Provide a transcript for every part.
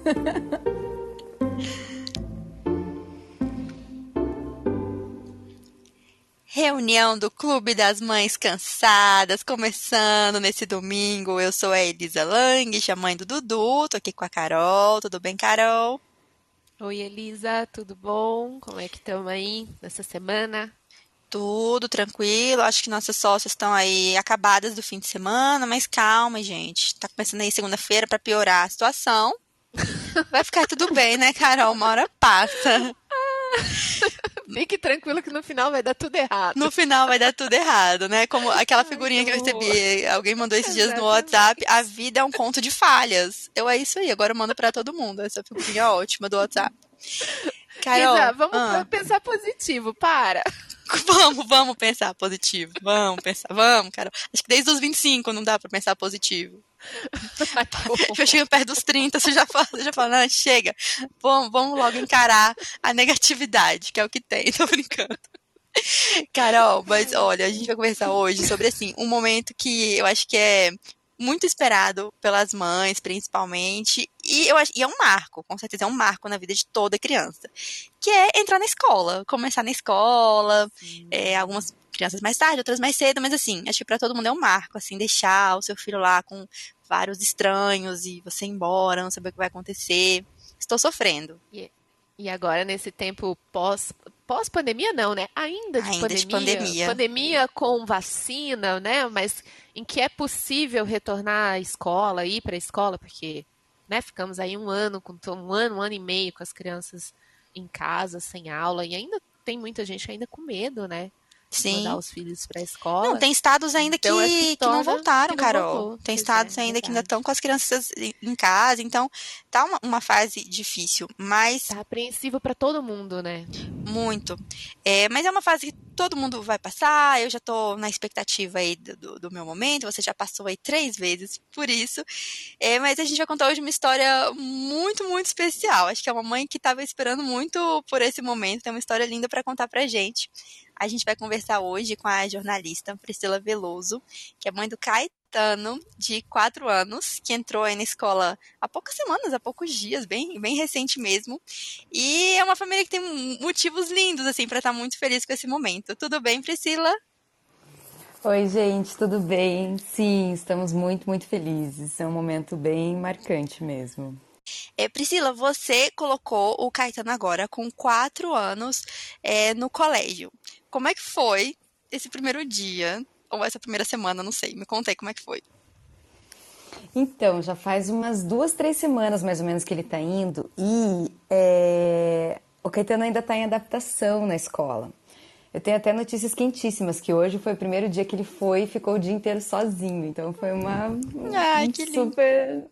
Reunião do Clube das Mães Cansadas, começando nesse domingo. Eu sou a Elisa Lang, a mãe do Dudu, tô aqui com a Carol. Tudo bem, Carol? Oi, Elisa, tudo bom? Como é que estamos aí nessa semana? Tudo tranquilo. Acho que nossas sócias estão aí acabadas do fim de semana, mas calma, gente. Tá começando aí segunda-feira para piorar a situação. Vai ficar tudo bem, né, Carol? Uma hora passa. Fique tranquilo que no final vai dar tudo errado. No final vai dar tudo errado, né? Como aquela figurinha que eu recebi, alguém mandou esses dias no WhatsApp, a vida é um conto de falhas. Eu é isso aí, agora eu mando para todo mundo essa figurinha ótima do WhatsApp. Carol, Isa, vamos ah. pensar positivo, para. Vamos, vamos pensar positivo. Vamos pensar, vamos, Carol. Acho que desde os 25 não dá para pensar positivo. eu chego perto dos 30, você já fala, você já fala, não, chega, vamos, vamos logo encarar a negatividade, que é o que tem, tô brincando. Carol, mas olha, a gente vai conversar hoje sobre assim, um momento que eu acho que é muito esperado pelas mães, principalmente, e eu acho, e é um marco, com certeza é um marco na vida de toda criança, que é entrar na escola, começar na escola, é, algumas crianças mais tarde, outras mais cedo, mas assim, acho que para todo mundo é um marco, assim, deixar o seu filho lá com vários estranhos e você ir embora, não saber o que vai acontecer. Estou sofrendo. E, e agora, nesse tempo pós, pós-pandemia, não, né? Ainda de Ainda pandemia. De pandemia. Pandemia com vacina, né? Mas em que é possível retornar à escola, ir para a escola, porque né, ficamos aí um ano, com um ano, um ano e meio com as crianças em casa, sem aula, e ainda tem muita gente ainda com medo, né? Sim. mandar os filhos para a escola. Não, tem estados ainda então, que, que, que, não voltaram, que não Carol. Voltou. Tem estados é, ainda verdade. que ainda estão com as crianças em casa, então tá uma, uma fase difícil, mas... Tá apreensivo para todo mundo, né? Muito. É, mas é uma fase que todo mundo vai passar, eu já tô na expectativa aí do, do meu momento, você já passou aí três vezes por isso, é, mas a gente vai contar hoje uma história muito, muito especial. Acho que é uma mãe que estava esperando muito por esse momento, tem uma história linda para contar pra gente. A gente vai conversar hoje com a jornalista Priscila Veloso, que é mãe do Caetano, de quatro anos, que entrou aí na escola há poucas semanas, há poucos dias, bem, bem recente mesmo. E é uma família que tem motivos lindos, assim, para estar tá muito feliz com esse momento. Tudo bem, Priscila? Oi, gente, tudo bem? Sim, estamos muito, muito felizes. É um momento bem marcante mesmo. É, Priscila, você colocou o Caetano agora com quatro anos é, no colégio. Como é que foi esse primeiro dia, ou essa primeira semana, não sei. Me conta aí como é que foi. Então, já faz umas duas, três semanas mais ou menos que ele está indo e é... o Caetano ainda está em adaptação na escola. Eu tenho até notícias quentíssimas, que hoje foi o primeiro dia que ele foi e ficou o dia inteiro sozinho. Então foi uma Ai, que super.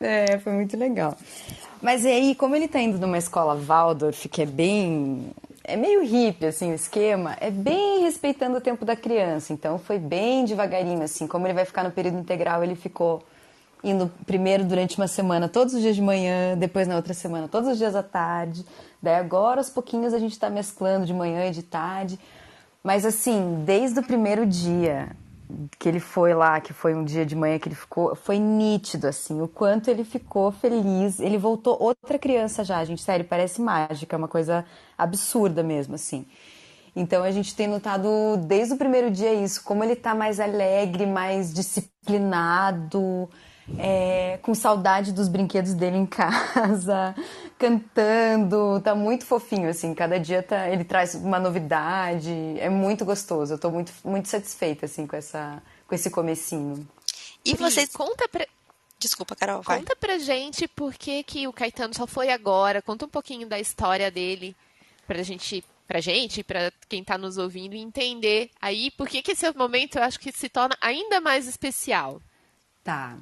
É, foi muito legal. Mas e aí, como ele está indo numa escola Waldorf, que é bem é meio hippie, assim, o esquema, é bem respeitando o tempo da criança. Então, foi bem devagarinho, assim. Como ele vai ficar no período integral, ele ficou indo primeiro durante uma semana, todos os dias de manhã, depois na outra semana, todos os dias à tarde. Daí agora, aos pouquinhos, a gente está mesclando de manhã e de tarde. Mas, assim, desde o primeiro dia, que ele foi lá, que foi um dia de manhã que ele ficou, foi nítido, assim, o quanto ele ficou feliz. Ele voltou outra criança já, gente, sério, parece mágica, é uma coisa absurda mesmo, assim. Então a gente tem notado desde o primeiro dia isso, como ele tá mais alegre, mais disciplinado, é, com saudade dos brinquedos dele em casa, cantando, tá muito fofinho, assim, cada dia tá, ele traz uma novidade, é muito gostoso, eu tô muito, muito satisfeita, assim, com, essa, com esse comecinho. E vocês... Conta pra... Desculpa, Carol, vai. Conta pra gente por que, que o Caetano só foi agora, conta um pouquinho da história dele, pra gente pra gente, para quem está nos ouvindo entender aí por que, que esse momento eu acho que se torna ainda mais especial. Tá.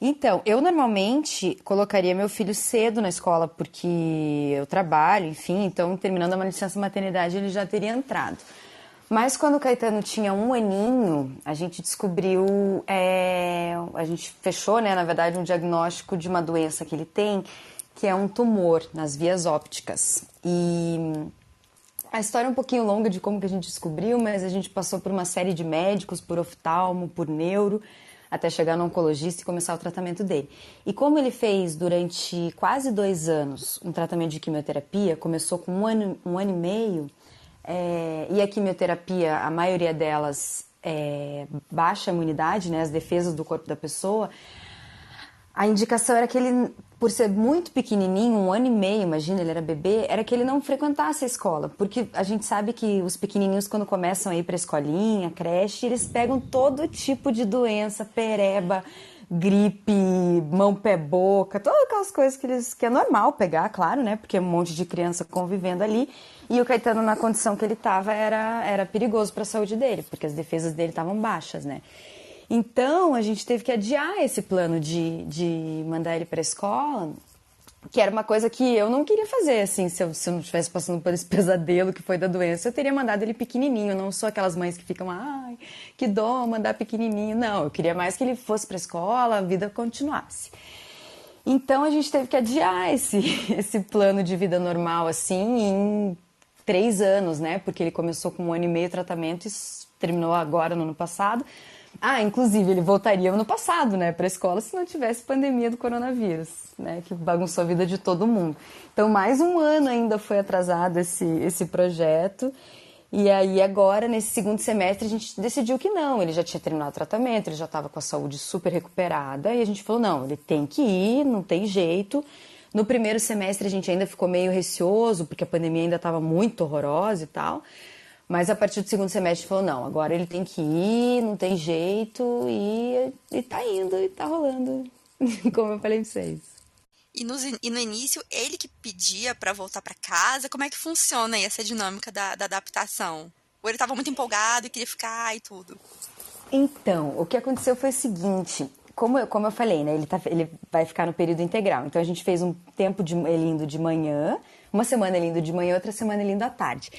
Então, eu normalmente colocaria meu filho cedo na escola porque eu trabalho, enfim, então terminando uma licença maternidade ele já teria entrado. Mas quando o Caetano tinha um aninho, a gente descobriu, é, a gente fechou, né, na verdade, um diagnóstico de uma doença que ele tem, que é um tumor nas vias ópticas. E a história é um pouquinho longa de como que a gente descobriu, mas a gente passou por uma série de médicos, por oftalmo, por neuro, até chegar no oncologista e começar o tratamento dele. E como ele fez durante quase dois anos um tratamento de quimioterapia, começou com um ano, um ano e meio, é, e a quimioterapia, a maioria delas é, baixa a imunidade, né, as defesas do corpo da pessoa, a indicação era que ele, por ser muito pequenininho, um ano e meio, imagina, ele era bebê, era que ele não frequentasse a escola, porque a gente sabe que os pequenininhos, quando começam a ir para escolinha, creche, eles pegam todo tipo de doença, pereba, gripe, mão, pé, boca, todas aquelas coisas que, eles, que é normal pegar, claro, né, porque é um monte de criança convivendo ali, e o Caetano, na condição que ele estava, era, era perigoso para a saúde dele, porque as defesas dele estavam baixas, né. Então, a gente teve que adiar esse plano de, de mandar ele para a escola, que era uma coisa que eu não queria fazer, assim, se eu, se eu não estivesse passando por esse pesadelo que foi da doença, eu teria mandado ele pequenininho, não sou aquelas mães que ficam, ai, que dó mandar pequenininho, não, eu queria mais que ele fosse para a escola, a vida continuasse. Então, a gente teve que adiar esse, esse plano de vida normal, assim, em três anos, né, porque ele começou com um ano e meio de tratamento e terminou agora, no ano passado, ah, inclusive, ele voltaria no passado, né, para a escola se não tivesse pandemia do coronavírus, né, que bagunçou a vida de todo mundo. Então, mais um ano ainda foi atrasado esse, esse projeto. E aí, agora, nesse segundo semestre, a gente decidiu que não. Ele já tinha terminado o tratamento, ele já estava com a saúde super recuperada. E a gente falou: não, ele tem que ir, não tem jeito. No primeiro semestre, a gente ainda ficou meio receoso, porque a pandemia ainda estava muito horrorosa e tal. Mas a partir do segundo semestre falou, não, agora ele tem que ir, não tem jeito, e, e tá indo, e tá rolando, como eu falei pra vocês. E no, e no início, ele que pedia para voltar para casa, como é que funciona aí essa dinâmica da, da adaptação? Ou ele estava muito empolgado e queria ficar e tudo? Então, o que aconteceu foi o seguinte, como eu, como eu falei, né, ele, tá, ele vai ficar no período integral. Então a gente fez um tempo de ele indo de manhã, uma semana ele indo de manhã, outra semana ele indo à tarde.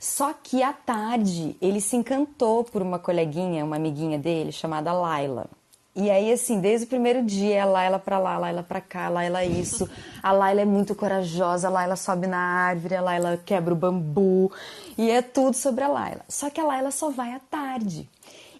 Só que à tarde ele se encantou por uma coleguinha, uma amiguinha dele chamada Laila. E aí, assim, desde o primeiro dia, a Laila pra lá, a Laila pra cá, a Laila isso. A Laila é muito corajosa, a Laila sobe na árvore, a Laila quebra o bambu. E é tudo sobre a Laila. Só que a Laila só vai à tarde.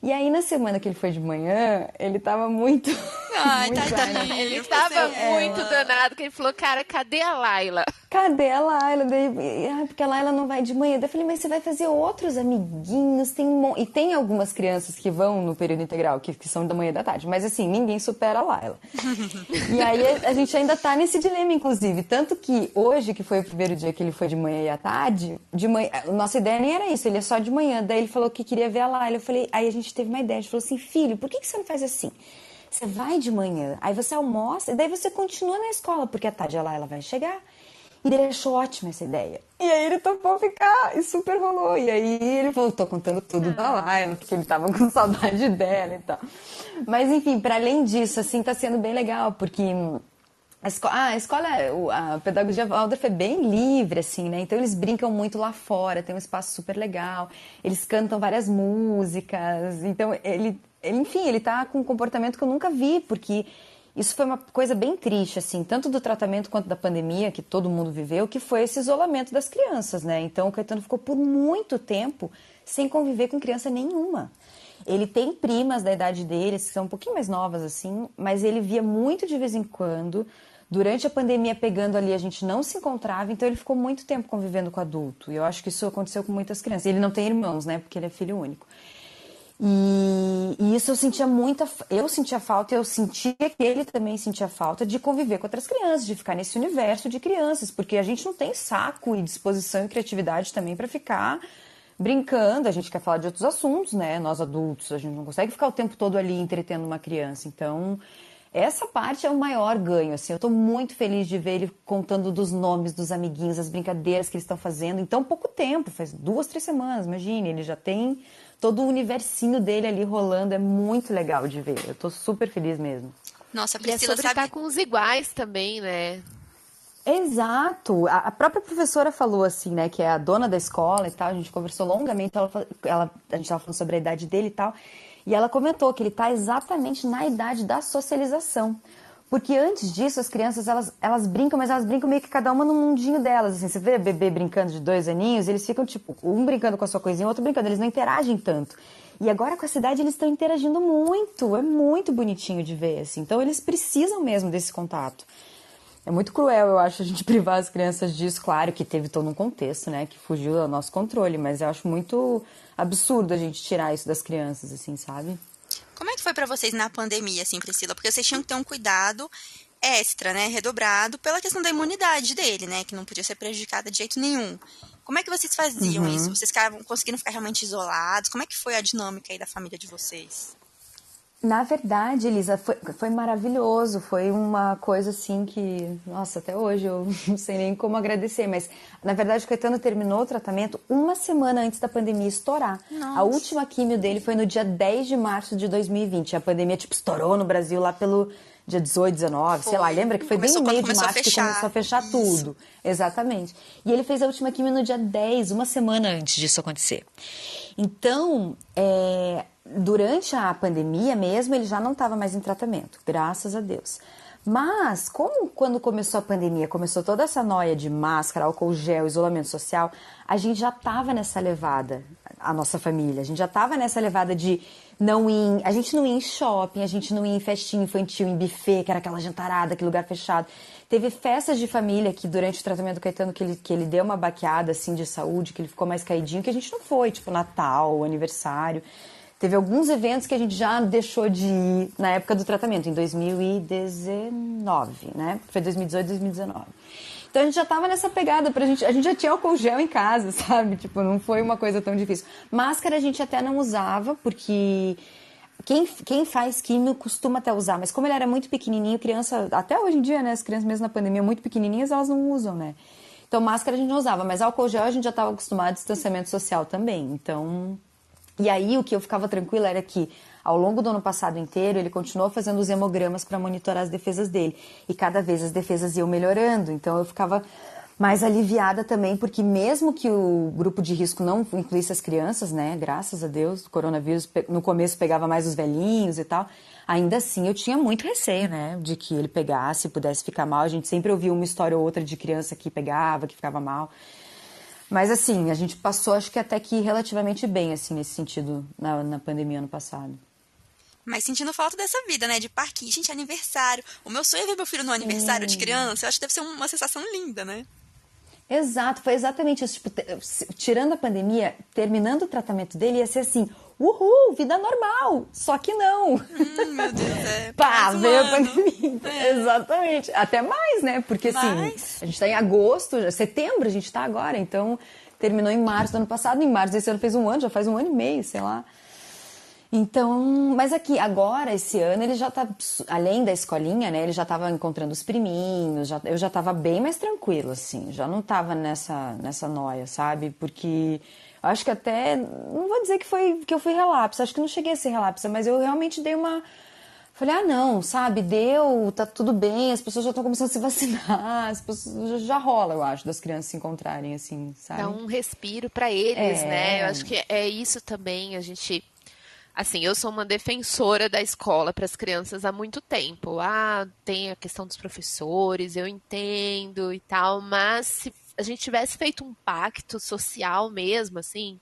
E aí, na semana que ele foi de manhã, ele tava muito. Ai, tá, tá, ele tava muito danado, que ele falou, cara, cadê a Laila? Cadê a Laila? Daí, ah, porque a Laila não vai de manhã. Daí eu falei, mas você vai fazer outros amiguinhos, tem um... E tem algumas crianças que vão no período integral, que, que são da manhã e da tarde. Mas assim, ninguém supera a Laila. e aí a gente ainda tá nesse dilema, inclusive. Tanto que hoje, que foi o primeiro dia que ele foi de manhã e à tarde, de manhã. Nossa ideia nem era isso, ele é só de manhã. Daí ele falou que queria ver a Laila. Eu falei, aí a gente gente teve uma ideia. A gente falou assim, filho, por que, que você não faz assim? Você vai de manhã, aí você almoça, e daí você continua na escola, porque a tarde lá ela vai chegar. E ele achou ótima essa ideia. E aí ele topou ficar e super rolou. E aí ele voltou contando tudo da Laila, porque ele tava com saudade dela e tal. Mas enfim, para além disso, assim, tá sendo bem legal, porque a escola, ah, a escola, a pedagogia Waldorf é bem livre, assim, né? Então eles brincam muito lá fora, tem um espaço super legal, eles cantam várias músicas, então ele enfim, ele tá com um comportamento que eu nunca vi, porque isso foi uma coisa bem triste, assim, tanto do tratamento quanto da pandemia que todo mundo viveu, que foi esse isolamento das crianças, né? Então o Caetano ficou por muito tempo sem conviver com criança nenhuma. Ele tem primas da idade deles, que são um pouquinho mais novas, assim, mas ele via muito de vez em quando. Durante a pandemia, pegando ali, a gente não se encontrava, então ele ficou muito tempo convivendo com adulto. E eu acho que isso aconteceu com muitas crianças. Ele não tem irmãos, né? Porque ele é filho único. E, e, isso eu sentia muita, eu sentia falta, eu sentia que ele também sentia falta de conviver com outras crianças, de ficar nesse universo de crianças, porque a gente não tem saco e disposição e criatividade também para ficar brincando. A gente quer falar de outros assuntos, né? Nós adultos, a gente não consegue ficar o tempo todo ali entretendo uma criança. Então, essa parte é o maior ganho, assim. Eu estou muito feliz de ver ele contando dos nomes dos amiguinhos, as brincadeiras que eles estão fazendo em tão pouco tempo, faz duas, três semanas, imagine. Ele já tem todo o universinho dele ali rolando, é muito legal de ver. Eu estou super feliz mesmo. Nossa, a Priscila e é sobre sabe... estar com os iguais também, né? Exato. A, própria professora falou assim, né, que é a dona da escola e tal. A gente conversou longamente, ela, ela a gente estava falando sobre a idade dele e tal. E ela comentou que ele está exatamente na idade da socialização. Porque antes disso, as crianças, elas, elas brincam, mas elas brincam meio que cada uma no mundinho delas. Assim, você vê bebê brincando de dois aninhos, eles ficam, tipo, um brincando com a sua coisinha, o outro brincando. Eles não interagem tanto. E agora com a cidade eles estão interagindo muito, é muito bonitinho de ver, assim. Então eles precisam mesmo desse contato. É muito cruel, eu acho, a gente privar as crianças disso. Claro que teve todo um contexto, né, que fugiu do nosso controle, mas eu acho muito absurdo a gente tirar isso das crianças, assim, sabe? Como é que foi para vocês na pandemia, assim, Priscila? Porque vocês tinham que ter um cuidado extra, né, redobrado pela questão da imunidade dele, né, que não podia ser prejudicada de jeito nenhum. Como é que vocês faziam uhum. isso? Vocês ficavam, conseguiram ficar realmente isolados? Como é que foi a dinâmica aí da família de vocês? Na verdade, Elisa, foi, foi maravilhoso. Foi uma coisa assim que, nossa, até hoje eu não sei nem como agradecer. Mas, na verdade, o Caetano terminou o tratamento uma semana antes da pandemia estourar. Nossa. A última químio dele foi no dia 10 de março de 2020. A pandemia, tipo, estourou no Brasil lá pelo dia 18, 19, foi. sei lá. Lembra que foi começou, bem no meio de março que começou a fechar Isso. tudo. Exatamente. E ele fez a última químio no dia 10, uma semana antes disso acontecer. Então, é, durante a pandemia mesmo, ele já não estava mais em tratamento, graças a Deus. Mas, como quando começou a pandemia, começou toda essa noia de máscara, álcool gel, isolamento social, a gente já estava nessa levada, a nossa família, a gente já estava nessa levada de não ir, a gente não ia em shopping, a gente não ia em festinha infantil, em buffet, que era aquela jantarada, aquele lugar fechado. Teve festas de família que durante o tratamento do Caetano que ele, que ele deu uma baqueada assim de saúde, que ele ficou mais caidinho, que a gente não foi, tipo Natal, aniversário. Teve alguns eventos que a gente já deixou de ir na época do tratamento, em 2019, né? Foi 2018, 2019. Então a gente já tava nessa pegada pra gente. A gente já tinha álcool gel em casa, sabe? Tipo, não foi uma coisa tão difícil. Máscara a gente até não usava, porque quem, quem faz químio costuma até usar, mas como ele era muito pequenininho, criança, até hoje em dia, né? As crianças mesmo na pandemia muito pequenininhas, elas não usam, né? Então máscara a gente não usava, mas álcool gel a gente já estava acostumado a distanciamento social também. Então e aí o que eu ficava tranquila era que ao longo do ano passado inteiro ele continuou fazendo os hemogramas para monitorar as defesas dele e cada vez as defesas iam melhorando. Então eu ficava mais aliviada também, porque mesmo que o grupo de risco não incluísse as crianças, né, graças a Deus, o coronavírus no começo pegava mais os velhinhos e tal, ainda assim eu tinha muito receio, né, de que ele pegasse, pudesse ficar mal. A gente sempre ouvia uma história ou outra de criança que pegava, que ficava mal. Mas assim, a gente passou acho que até que relativamente bem, assim, nesse sentido, na, na pandemia ano passado. Mas sentindo falta dessa vida, né? De parquinho, gente, aniversário. O meu sonho é ver meu filho no aniversário de criança. Eu acho que deve ser uma sensação linda, né? Exato, foi exatamente isso. Tipo, tirando a pandemia, terminando o tratamento dele, ia ser assim: uhul, vida normal. Só que não. Hum, meu Deus, é. Pá, veio a pandemia. É. Exatamente. Até mais, né? Porque assim, a gente tá em agosto, setembro a gente tá agora, então terminou em março do ano passado. Em março desse ano fez um ano, já faz um ano e meio, sei lá. Então, mas aqui, agora, esse ano, ele já tá, além da escolinha, né, ele já tava encontrando os priminhos, já, eu já tava bem mais tranquila, assim, já não tava nessa, nessa noia, sabe? Porque acho que até, não vou dizer que foi, que eu fui relapsa, acho que não cheguei a ser relapsa, mas eu realmente dei uma, falei, ah, não, sabe, deu, tá tudo bem, as pessoas já estão começando a se vacinar, as pessoas, já rola, eu acho, das crianças se encontrarem, assim, sabe? Dá um respiro para eles, é... né? Eu acho que é isso também, a gente Assim, eu sou uma defensora da escola para as crianças há muito tempo. Ah, tem a questão dos professores, eu entendo e tal, mas se a gente tivesse feito um pacto social mesmo, assim,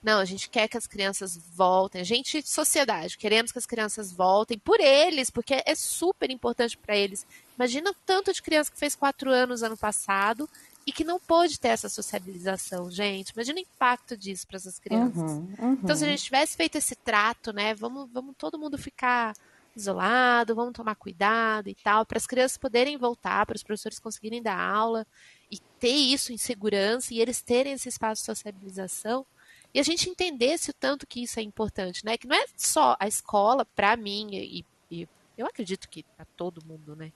não, a gente quer que as crianças voltem. A gente, sociedade, queremos que as crianças voltem por eles, porque é super importante para eles. Imagina o tanto de criança que fez quatro anos ano passado e que não pôde ter essa sociabilização, gente. Imagina o impacto disso para essas crianças. Uhum, uhum. Então, se a gente tivesse feito esse trato, né, vamos, vamos todo mundo ficar isolado, vamos tomar cuidado e tal, para as crianças poderem voltar, para os professores conseguirem dar aula e ter isso em segurança e eles terem esse espaço de sociabilização e a gente entendesse o tanto que isso é importante, né? Que não é só a escola, para mim e, e eu acredito que para todo mundo, né?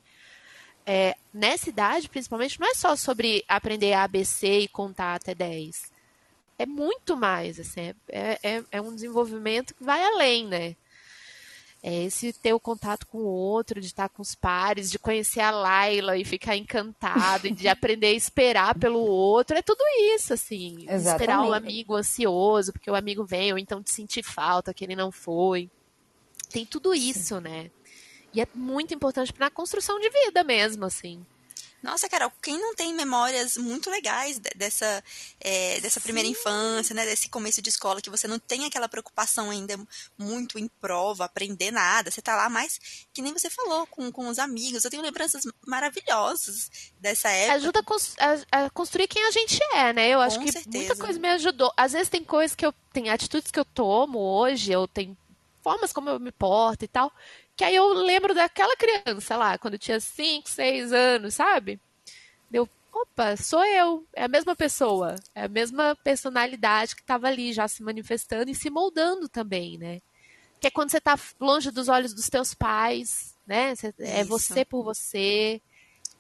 É, nessa idade, principalmente, não é só sobre aprender ABC e contar até 10. É muito mais, assim, é, é, é um desenvolvimento que vai além, né? É esse ter o contato com o outro, de estar com os pares, de conhecer a Laila e ficar encantado, e de aprender a esperar pelo outro. É tudo isso, assim. Esperar o amigo ansioso, porque o amigo vem, ou então de sentir falta que ele não foi. Tem tudo isso, Sim. né? E é muito importante para a construção de vida mesmo, assim. Nossa, Carol, quem não tem memórias muito legais dessa, é, dessa primeira infância, né? Desse começo de escola, que você não tem aquela preocupação ainda muito em prova, aprender nada. Você tá lá mais, que nem você falou, com, com os amigos. Eu tenho lembranças maravilhosas dessa época. Ajuda a, a, a construir quem a gente é, né? Eu acho Com que certeza. muita coisa me ajudou. Às vezes tem coisas que eu. Tem atitudes que eu tomo hoje, eu tenho formas como eu me porto e tal. Que aí eu lembro daquela criança lá, quando eu tinha 5, 6 anos, sabe? Deu, opa, sou eu. É a mesma pessoa. É a mesma personalidade que estava ali já se manifestando e se moldando também, né? Que é quando você tá longe dos olhos dos teus pais, né? Você- É você por você.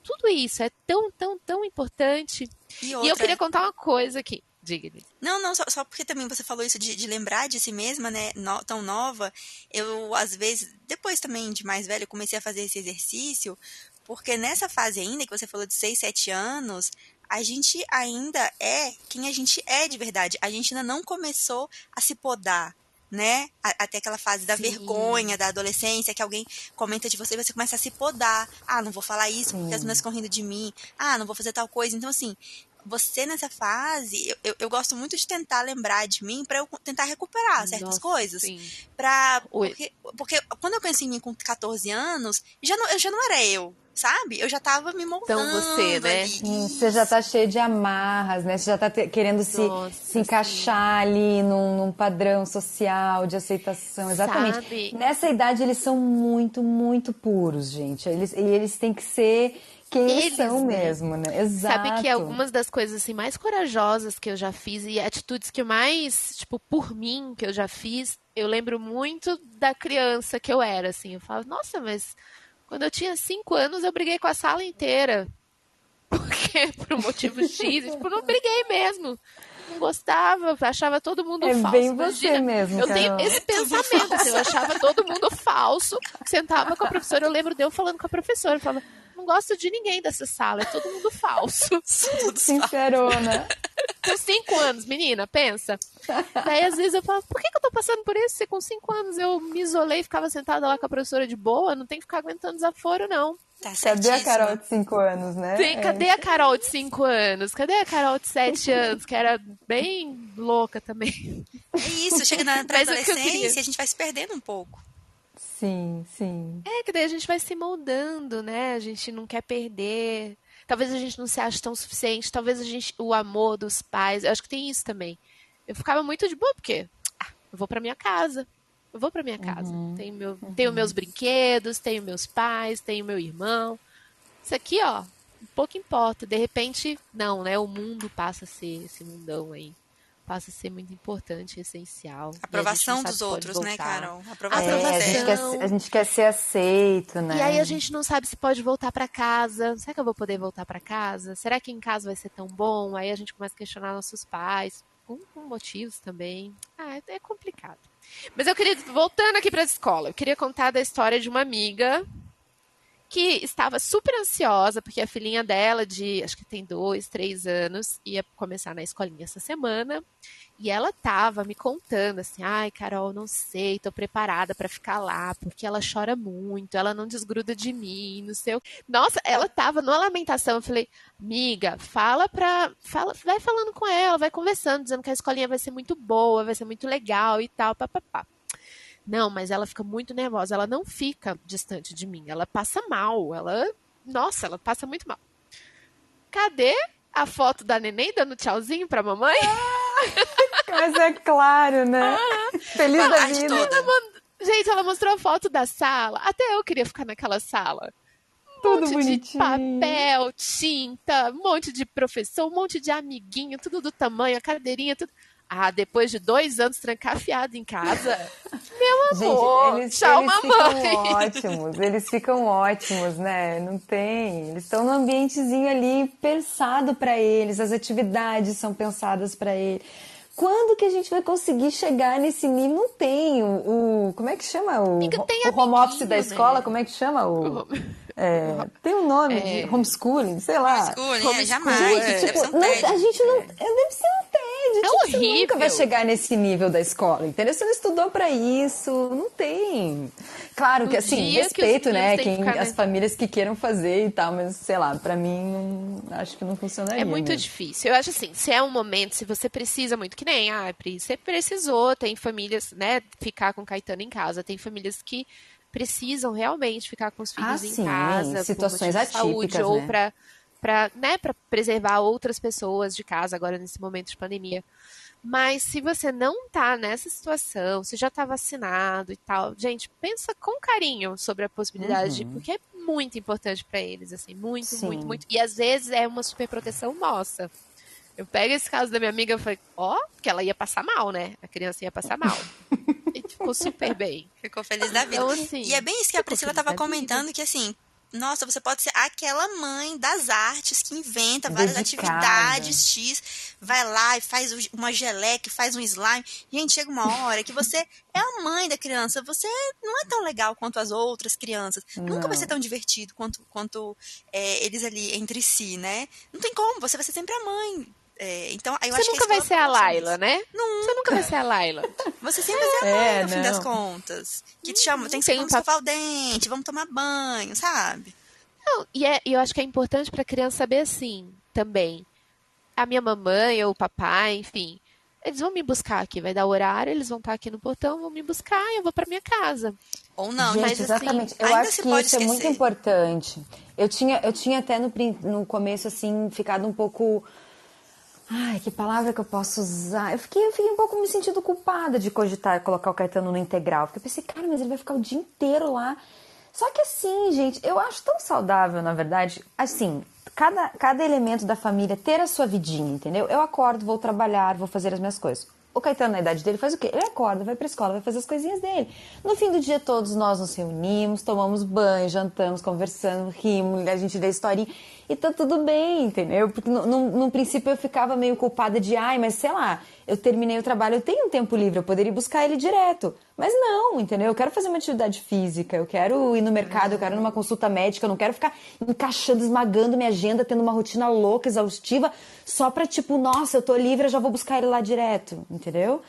Tudo isso é tão, tão, tão importante. E E eu outra- queria contar uma coisa aqui. Diga-me. Não, não, só, só porque também você falou isso de, de lembrar de si mesma, né, no- tão nova, eu, às vezes, depois também de mais velho, eu comecei a fazer esse exercício, porque nessa fase ainda, que você falou de 6, 7 anos, a gente ainda é quem a gente é de verdade. A gente ainda não começou a se podar, né? Até aquela fase da Sim. vergonha, da adolescência, que alguém comenta de você e você começa a se podar. Ah, não vou falar isso porque as meninas ficam rindo de mim. Ah, não vou fazer tal coisa. Então, assim, você nessa fase, eu, eu, eu gosto muito de tentar lembrar de mim pra eu tentar recuperar certas Nossa, coisas. Sim. Pra, porque, porque quando eu penso em mim com 14 anos, já não, eu já não era eu, sabe? Eu já tava me moldando Então você, né? Hum, Você já tá cheio de amarras, né? Você já tá te- querendo se, Nossa, se encaixar ali num, num padrão social de aceitação. Exatamente. Sabe? Nessa idade eles são muito, muito puros, gente. Eles, e eles têm que ser quem eles, são né? mesmo, né? Exato. Sabe que algumas das coisas assim mais corajosas que eu já fiz e atitudes que mais, tipo, por mim que eu já fiz, eu lembro muito da criança que eu era, assim. Eu falo, nossa, mas quando eu tinha cinco anos eu briguei com a sala inteira. Porque por um motivo X, tipo, não briguei mesmo. Não gostava, achava todo mundo É falso. bem você imagina. mesmo, Eu tenho esse pensamento, assim, eu achava todo mundo falso. Sentava com a professora, eu lembro de eu falando com a professora, eu falava, não gosto de ninguém dessa sala, é todo mundo falso. Tudo Sincerona. Com cinco anos, menina, pensa. Daí, às vezes, eu falo, por que, que eu tô passando por isso? Se com cinco anos eu me isolei e ficava sentada lá com a professora de boa, não tem que ficar aguentando desaforo, não. Tá Cadê a. Carol de 5 anos, né? Tem- É. cadê a Carol de cinco anos? Cadê a Carol de sete anos, que era bem louca também? É isso, chega na adolescência, queria- a gente vai se perdendo um pouco. Sim, sim. É, que daí a gente vai se moldando, né? A gente não quer perder. Talvez a gente não se ache tão suficiente. Talvez a gente. O amor dos pais. Eu acho que tem isso também. Eu ficava muito de boa, porque ah, eu vou pra minha casa. Eu vou pra minha casa. Tenho, meu, tenho meus brinquedos, tenho meus pais, tenho meu irmão. Isso aqui, ó, pouco importa. De repente, não, né? O mundo passa a ser esse mundão aí. Passa a ser muito importante, essencial. E a Aprovação dos outros, né. Carol? É, Aprovação a, gente quer, ser- a gente quer ser aceito, né? E aí a gente não sabe se pode voltar pra casa. Será que eu vou poder voltar pra casa? Será que em casa vai ser tão bom? Aí a gente começa a questionar nossos pais, com, com motivos também. Ah, é, é complicado. Mas eu queria, voltando aqui pra escola, eu queria contar da história de uma amiga que estava super ansiosa, porque a filhinha dela, de acho que tem dois, três anos, ia começar na escolinha essa semana. E ela tava me contando assim: ai, Carol, não sei, tô preparada pra ficar lá, porque ela chora muito, ela não desgruda de mim, não sei. Nossa, ela tava numa lamentação. Eu falei: amiga, fala pra. Fala, vai falando com ela, vai conversando, dizendo que a escolinha vai ser muito boa, vai ser muito legal e tal, papapá. Não, mas ela fica muito nervosa. Ela não fica distante de mim. Ela passa mal. Ela. Nossa, ela passa muito mal. Cadê a foto da neném dando tchauzinho pra mamãe? Mas é claro, né? Feliz Com a da vida. toda. Gente, ela mostrou a foto da sala. Até eu queria ficar naquela sala. Tudo monte de bonitinho. papel, tinta, um monte de professor, um monte de amiguinho, tudo do tamanho, a cadeirinha, tudo. Ah, depois de dois anos trancafiado em casa, Gente, amor, eles, tchau, eles mamãe. ficam ótimos, eles ficam ótimos, né? Não tem. Eles estão num ambientezinho ali pensado para eles, as atividades são pensadas para eles. Quando que a gente vai conseguir chegar nesse nível? Não tem o, o- como é que chama o, Amiga, tem o home office da né? escola? Como é que chama o? É, tem um nome de homeschooling, sei lá. Homeschooling, é, Homeschooling, jamais. é. Deve ser um Tipo, não- tédio. a gente não. é, Deve ser um gente, é horrível. Você nunca vai chegar nesse nível da escola, entendeu? Você não estudou para isso, não tem. Claro que, assim, respeito, que né? Quem, que as famílias que queiram fazer e tal, mas, sei lá, para mim, não, acho que não funcionaria. É muito mesmo. difícil. Eu acho assim, se é um momento, se você precisa muito, que nem, ah, Pri, você precisou, tem famílias, né, ficar com Caetano em casa, tem famílias que precisam realmente ficar com os filhos ah, em sim, casa, situações atípicas, saúde, né? ou para para né, preservar outras pessoas de casa agora nesse momento de pandemia. Mas se você não tá nessa situação, se já tá vacinado e tal, gente, pensa com carinho sobre a possibilidade, uhum. porque é muito importante para eles, assim, muito, Sim. muito, muito. E às vezes é uma super proteção nossa. Eu pego esse caso da minha amiga e falei, ó, oh, que ela ia passar mal, né? A criança ia passar mal. ficou super bem. Ficou feliz da vida. Então, assim, e é bem isso que a Priscila tava comentando, que assim, nossa, você pode ser aquela mãe das artes que inventa várias Dedicada. atividades X, vai lá e faz uma geleca, faz um slime. Gente, chega uma hora que você é a mãe da criança, você não é tão legal quanto as outras crianças. Não. Nunca vai ser tão divertido quanto, quanto é, eles ali entre si, né? Não tem como, você vai ser sempre a mãe é, então, eu você acho nunca vai ser a Laila, né? Nunca. Você nunca vai ser a Laila. Você sempre vai ser a mãe, é, no fim das contas. Que te chama, tem que ser, vamos um escovar o dente, vamos tomar banho, sabe? Não, e é, eu acho que é importante pra criança saber assim, também. A minha mamãe ou o papai, enfim, eles vão me buscar aqui, vai dar horário, eles vão estar aqui no portão, vão me buscar e eu vou para minha casa. Ou não, Gente, mas assim, exatamente. Assim, eu acho que isso esquecer. é muito importante. Eu tinha, eu tinha até no, no começo, assim, ficado um pouco Ai, que palavra que eu posso usar? Eu fiquei, eu fiquei um pouco me sentindo culpada de cogitar colocar o Caetano no integral. Porque eu pensei, cara, mas ele vai ficar o dia inteiro lá. Só que assim, gente, eu acho tão saudável, na verdade, assim, cada, cada elemento da família ter a sua vidinha, entendeu? Eu acordo, vou trabalhar, vou fazer as minhas coisas. O Caetano, na idade dele, faz o quê? Ele acorda, vai pra escola, vai fazer as coisinhas dele. No fim do dia, todos nós nos reunimos, tomamos banho, jantamos, conversamos, rimos, a gente lê historinha e tá tudo bem, entendeu? Porque no, no, no, princípio eu ficava meio culpada de, ai, mas sei lá, eu terminei o trabalho, eu tenho um tempo livre, eu poderia buscar ele direto. Mas não, entendeu? Eu quero fazer uma atividade física, eu quero ir no mercado, eu quero ir numa consulta médica, eu não quero ficar encaixando, esmagando minha agenda, tendo uma rotina louca, exaustiva, só pra tipo, nossa, eu tô livre, eu já vou buscar ele lá direto, entendeu?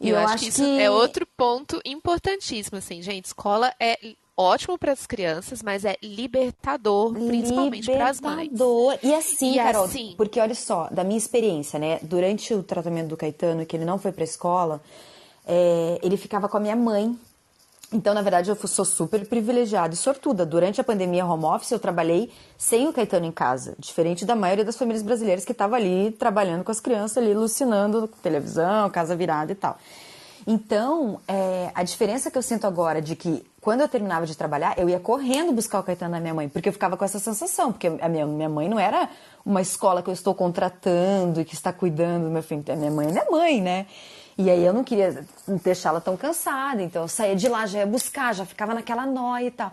E eu, eu acho, acho que isso que... é outro ponto importantíssimo, assim, gente. Escola é ótimo para as crianças, mas é libertador, principalmente para as mães. Libertador. E assim, e Carol, assim... porque olha só, da minha experiência, né? Durante o tratamento do Caetano, que ele não foi para a escola, é, ele ficava com a minha mãe. Então, na verdade, eu sou super privilegiada e sortuda. Durante a pandemia home office, eu trabalhei sem o Caetano em casa, diferente da maioria das famílias brasileiras que estavam ali trabalhando com as crianças ali, alucinando televisão, casa virada e tal. Então, é, a diferença que eu sinto agora de que quando eu terminava de trabalhar, eu ia correndo buscar o Caetano da minha mãe, porque eu ficava com essa sensação, porque a minha, minha mãe não era uma escola que eu estou contratando e que está cuidando do meu filho. A minha mãe é minha mãe, né? E aí eu não queria deixá-la tão cansada, então eu saía de lá, já ia buscar, já ficava naquela nóia e tal.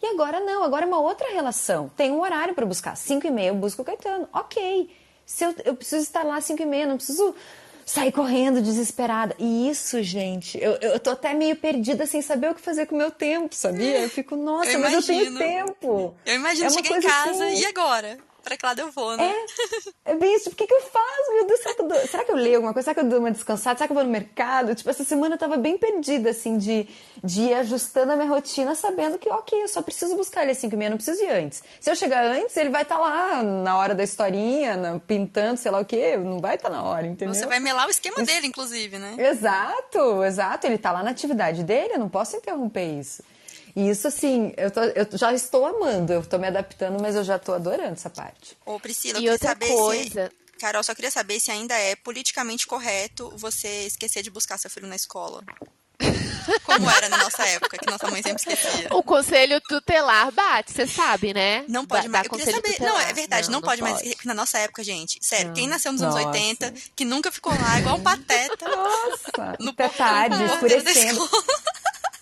E agora não, agora é uma outra relação. Tem um horário para buscar. 5 e meia eu busco o Caetano. Ok. Se eu, eu preciso estar lá às 5 e meia, não preciso sair correndo desesperada. E isso, gente, eu, eu tô até meio perdida sem saber o que fazer com o meu tempo, sabia? Eu fico, nossa, eu mas imagino. eu tenho tempo. Eu imagino é chegar em casa assim. e agora? Pra que lado eu vou, né? É, é bem isso. Por que, que eu faço? Meu Deus, será que eu, dou, será que eu leio alguma coisa? Será que eu dou uma descansada? Será que eu vou no mercado? Tipo, essa semana eu tava bem perdida, assim, de, de ir ajustando a minha rotina, sabendo que, ok, eu só preciso buscar ele às 5 e meia, não preciso ir antes. Se eu chegar antes, ele vai estar tá lá na hora da historinha, na, pintando, sei lá o quê, não vai estar tá na hora, entendeu? Você vai melar o esquema dele, inclusive, né? Exato, exato. Ele tá lá na atividade dele, eu não posso interromper isso. E isso, assim, eu, tô, eu já estou amando, eu estou me adaptando, mas eu já estou adorando essa parte. Ô, Priscila, eu e outra saber coisa... Se... Carol, só queria saber se ainda é politicamente correto você esquecer de buscar seu filho na escola. Como era na nossa época, que nossa mãe sempre esquecia. O conselho tutelar bate, você sabe, né? Não pode mais. Eu queria saber. Tutelar. Não, é verdade, não, não, não pode, pode, mais. Na nossa época, gente, sério, não. quem nasceu nos anos nossa. 80, que nunca ficou lá, igual um pateta. Nossa, no até tarde, escurecendo.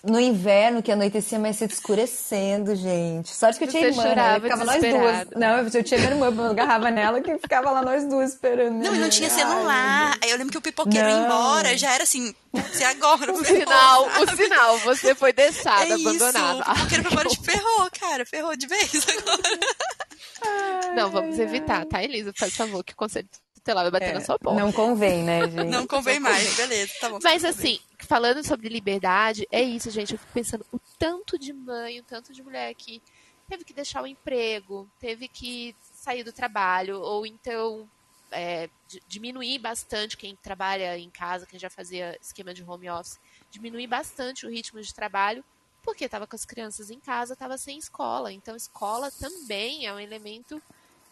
No inverno, que anoitecia, mas se escurecendo, gente. Sorte que eu tinha irmã, né? Ficava nós duas. Não, eu tinha minha irmã, eu agarrava nela que ficava lá nós duas esperando. Não, e não tinha celular. Ai, Aí eu lembro que o pipoqueiro ia embora, já era assim, se agora. O sinal, o sinal, você foi deixada, é abandonada. Isso, o pipoqueiro foi embora e ferrou, cara, ferrou de vez agora. Não, vamos evitar, tá, Elisa? Faz favor, que o conselho Sei lá, vai bater é, na sua porta. Não convém, né, gente? Não convém mais, beleza, tá bom. Mas assim, falando sobre liberdade, é isso, gente. Eu fico pensando o tanto de mãe, o tanto de mulher que teve que deixar o emprego, teve que sair do trabalho, ou então é, diminuir bastante quem trabalha em casa, quem já fazia esquema de home office, diminuir bastante o ritmo de trabalho, porque estava com as crianças em casa, estava sem escola. Então, escola também é um elemento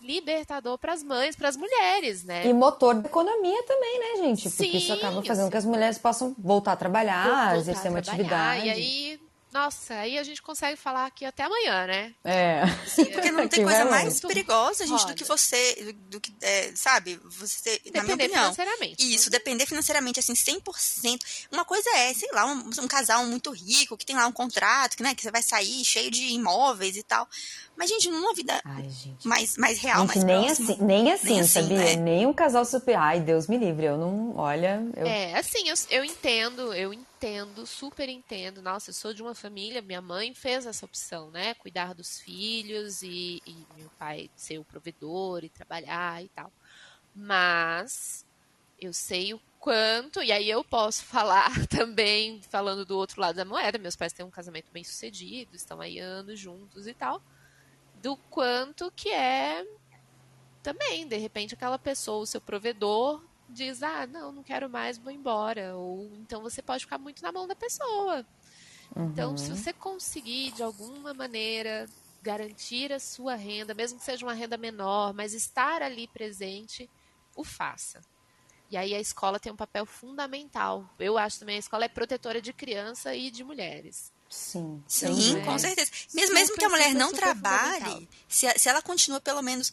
libertador para as mães, para as mulheres, né? E motor da economia também, né, gente? Porque Sim, isso acaba fazendo com que as mulheres possam voltar a trabalhar, voltar exercer uma atividade. E aí nossa, aí a gente consegue falar aqui até amanhã, né? É. Sim, porque não tem coisa mais perigosa, gente, Roda. do que você, do que, é, sabe, você, depender na minha opinião. financeiramente. Isso, depender financeiramente, assim, 100%. Uma coisa é, sei lá, um, um casal muito rico, que tem lá um contrato, que, né, que você vai sair cheio de imóveis e tal. Mas, gente, numa vida Ai, mais, mais real, gente, mais nem próxima, assim, nem assim, nem assim sabia? Né? Nem um casal super... Ai, Deus me livre, eu não... Olha... Eu... É, assim, eu, eu entendo, eu entendo, super entendo. Nossa, eu sou de uma família, minha mãe fez essa opção, né? Cuidar dos filhos e, e meu pai ser o provedor e trabalhar e tal. Mas eu sei o quanto, e aí eu posso falar também, falando do outro lado da moeda, meus pais têm um casamento bem sucedido, estão aí anos juntos e tal do quanto que é também, de repente, aquela pessoa, o seu provedor, diz: ah, não, não quero mais, vou embora. Ou então você pode ficar muito na mão da pessoa. Uhum. Então, se uhum. você conseguir, de alguma maneira, garantir a sua renda, mesmo que seja uma renda menor, mas estar ali presente, o faça. E aí a escola tem um papel fundamental. Eu acho também a escola é protetora de criança e de mulheres. Sim. Sim, com certeza. Mesmo, mesmo que a mulher não trabalhe, se, se ela continua pelo menos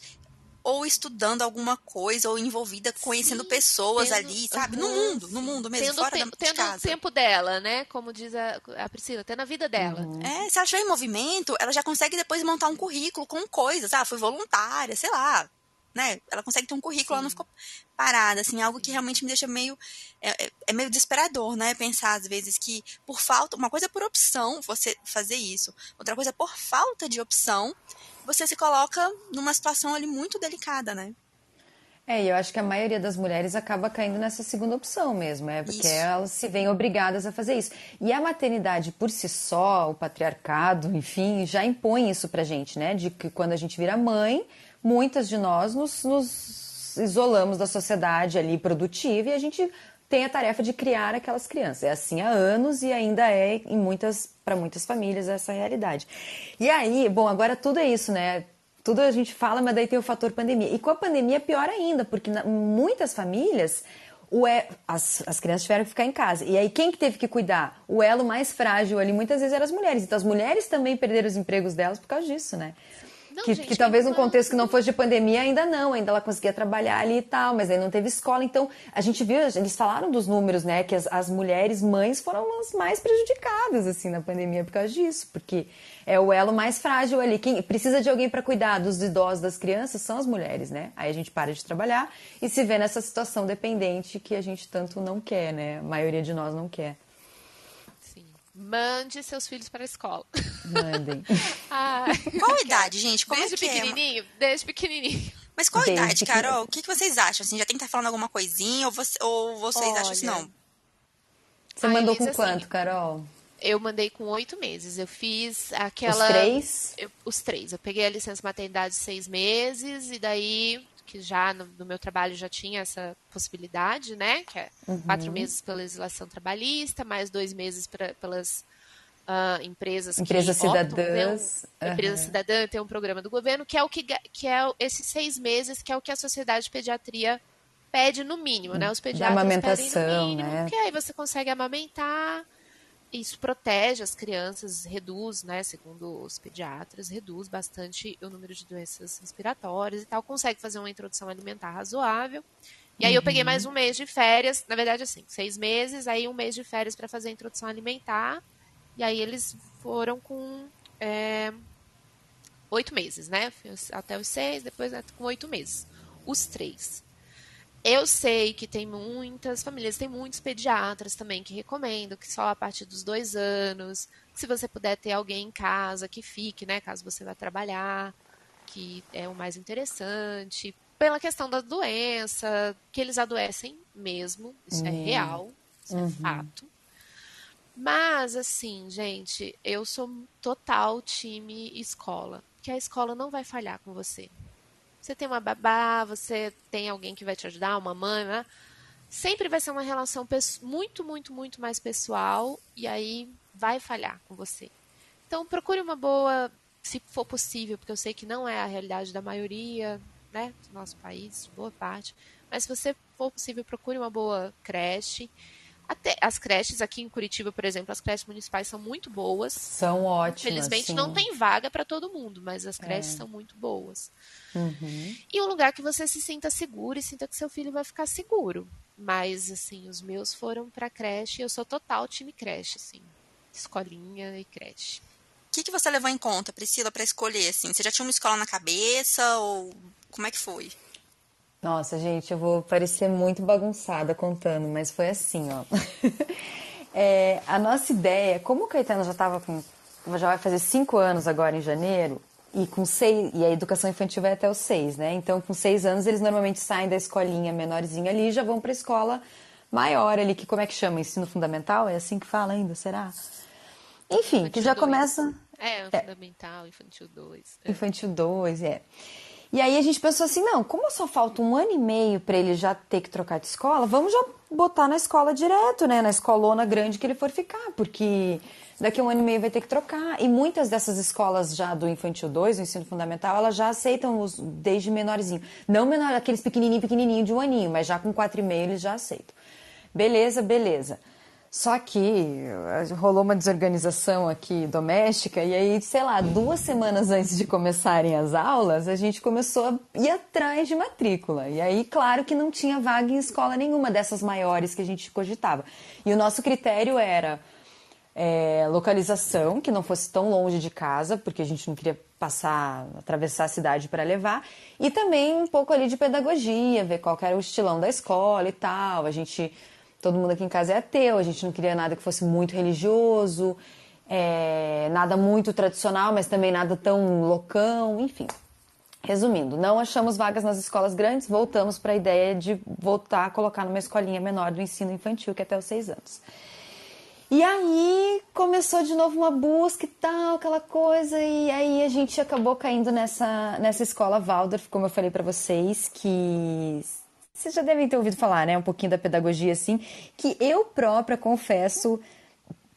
ou estudando alguma coisa, ou envolvida, conhecendo Sim, pessoas tendo, ali, sabe? Uhum, no mundo, no mundo mesmo, tendo fora tempo, da, de tendo casa. o tempo dela, né? Como diz a, a Priscila, tendo a vida dela. Uhum. É, se ela estiver em movimento, ela já consegue depois montar um currículo com coisas. Ah, foi voluntária, sei lá né? Ela consegue ter um currículo, Sim. ela não ficou parada, assim, algo que realmente me deixa meio. É, é, é, meio desesperador, né? Pensar às vezes que por falta. Uma coisa é por opção você fazer isso, outra coisa é por falta de opção, você se coloca numa situação ali muito delicada, né? É, e eu acho que a maioria das mulheres acaba caindo nessa segunda opção mesmo, é porque isso. elas se veem obrigadas a fazer isso. E a maternidade por si só, o patriarcado, enfim, já impõe isso pra gente, né? De que quando a gente vira mãe, muitas de nós nos, nos isolamos da sociedade ali produtiva e a gente tem a tarefa de criar aquelas crianças. É assim há anos e ainda é em muitas para muitas famílias essa realidade. E aí, bom, agora tudo é isso, né? Tudo a gente fala, mas daí tem o fator pandemia. E com a pandemia pior ainda, porque na, muitas famílias o é, as, as crianças tiveram que ficar em casa. E aí, quem que teve que cuidar? O elo mais frágil ali, muitas vezes, eram as mulheres. Então, as mulheres também perderam os empregos delas por causa disso, né? Não, que, gente, que talvez num contexto que não fosse de pandemia ainda não, ainda ela conseguia trabalhar ali e tal, mas aí não teve escola. Então, a gente viu, eles falaram dos números, né, que as, as mulheres mães foram as mais prejudicadas, assim, na pandemia por causa disso, porque é o elo mais frágil ali. Quem precisa de alguém para cuidar dos idosos, das crianças, são as mulheres, né? Aí a gente para de trabalhar e se vê nessa situação dependente que a gente tanto não quer, né? A maioria de nós não quer. Mande seus filhos para a escola. Mandem. Qual idade, gente? Como desde é que pequenininho? É? Desde pequenininho. Mas qual desde idade, Carol? O que, que vocês acham? Assim, já tem que estar falando alguma coisinha ou, você, ou vocês Olha, acham assim, não? Você mandou com assim, quanto, Carol? Eu mandei com oito meses. Eu fiz aquela. Os três? Eu, os três. Eu peguei a licença maternidade de seis meses e daí que já no, no, meu trabalho já tinha essa possibilidade, né? Que é uhum. quatro meses pela legislação trabalhista, mais dois meses pra, pelas uh, empresas empresas que cidadãs. Optam, uhum. Empresa cidadã tem um programa do governo que é o que, que é esses seis meses que é o que a sociedade de pediatria pede no mínimo, né? Os pediatras pedem no mínimo, né? que aí você consegue amamentar isso protege as crianças, reduz, né, segundo os pediatras, reduz bastante o número de doenças respiratórias e tal, consegue fazer uma introdução alimentar razoável. E aí uhum. eu peguei mais um mês de férias, na verdade assim, seis meses, aí um mês de férias para fazer a introdução alimentar, e aí eles foram com é, oito meses, né, até os seis, depois né, com oito meses, os três. Eu sei que tem muitas famílias, tem muitos pediatras também que recomendam que só a partir dos dois anos, se você puder ter alguém em casa que fique, né, caso você vá trabalhar. que é o mais interessante, pela questão da doença, que eles adoecem mesmo, isso é hum. é real, isso é uhum. é fato. Mas, assim, gente, eu sou total time escola. Que a escola não vai falhar com você. Você tem uma babá, você tem alguém que vai te ajudar, uma mãe, né? Sempre vai ser uma relação muito, muito, muito mais pessoal e aí vai falhar com você. Então, procure uma boa, se for possível, porque eu sei que não é a realidade da maioria, né, do nosso país, boa parte. Mas se você for possível, procure uma boa creche. Até as creches aqui em Curitiba, por exemplo, as creches municipais são muito boas. São ótimas. Infelizmente sim. não tem vaga para todo mundo, mas as creches é. são muito boas. Uhum. E um lugar que você se sinta seguro e sinta que seu filho vai ficar seguro. Mas assim, os meus foram para creche, eu sou total time creche, assim, escolinha e creche. O que, que você levou em conta, Priscila, para escolher assim? Você já tinha uma escola na cabeça ou como é que foi? Nossa, gente, eu vou parecer muito bagunçada contando, mas foi assim, ó. é, a nossa ideia, como o Caetano já estava com. já vai fazer cinco anos agora em janeiro, e com seis, e a educação infantil vai até os seis, né? Então, com seis anos, eles normalmente saem da escolinha menorzinha ali e já vão para a escola maior ali, que como é que chama? Ensino fundamental? É assim que fala ainda, será? Enfim, infantil que já dois. começa. É, é, fundamental, infantil 2. É. Infantil 2, é. E aí a gente pensou assim, não, como só falta um ano e meio para ele já ter que trocar de escola, vamos já botar na escola direto, né? Na escolona grande que ele for ficar, porque daqui a um ano e meio vai ter que trocar. E muitas dessas escolas já do infantil 2, do ensino fundamental, elas já aceitam os desde menorzinho. Não menor, aqueles pequenininho, pequenininho de um aninho, mas já com quatro e meio eles já aceitam. Beleza, beleza. Só que eh, rolou uma desorganização aqui doméstica e aí, sei lá, duas semanas antes de começarem as aulas, a gente começou a ir atrás de matrícula. E aí, claro que não tinha vaga em escola nenhuma dessas maiores que a gente cogitava. E o nosso critério era é, localização, que não fosse tão longe de casa, porque a gente não queria passar, atravessar a cidade para levar, e também um pouco ali de pedagogia, ver qual era o estilão da escola e tal. A gente todo mundo aqui em casa é ateu, a gente não queria nada que fosse muito religioso, é, nada muito tradicional, mas também nada tão loucão, enfim. Resumindo, não achamos vagas nas escolas grandes, voltamos para a ideia de voltar a colocar numa escolinha menor do ensino infantil, que é até os seis anos. E aí começou de novo uma busca e tal, aquela coisa, e aí a gente acabou caindo nessa, nessa escola Waldorf, como eu falei para vocês, que vocês já devem ter ouvido falar, né? Um pouquinho da pedagogia, assim, que eu própria confesso,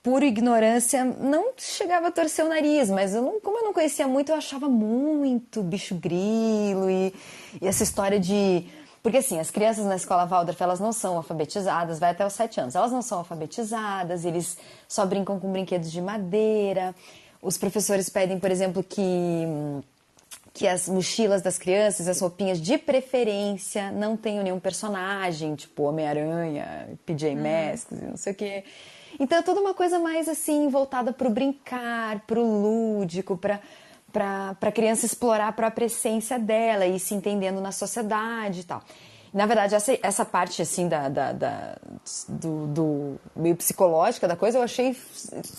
por ignorância, não chegava a torcer o nariz, mas eu não, como eu não conhecia muito, eu achava muito bicho grilo e, e essa história de. Porque assim, as crianças na escola Waldorf, elas não são alfabetizadas, vai até os sete anos. Elas não são alfabetizadas, eles só brincam com brinquedos de madeira. Os professores pedem, por exemplo, que que as mochilas das crianças, as roupinhas de preferência, não tenham nenhum personagem, tipo Homem-Aranha, PJ uhum. Masks, não sei o quê. Então é toda uma coisa mais assim, voltada para o brincar, para o lúdico, para para a criança explorar a própria essência dela e se entendendo na sociedade e tal. Na verdade, essa, essa parte assim da, da, da do, do, meio psicológica da coisa eu achei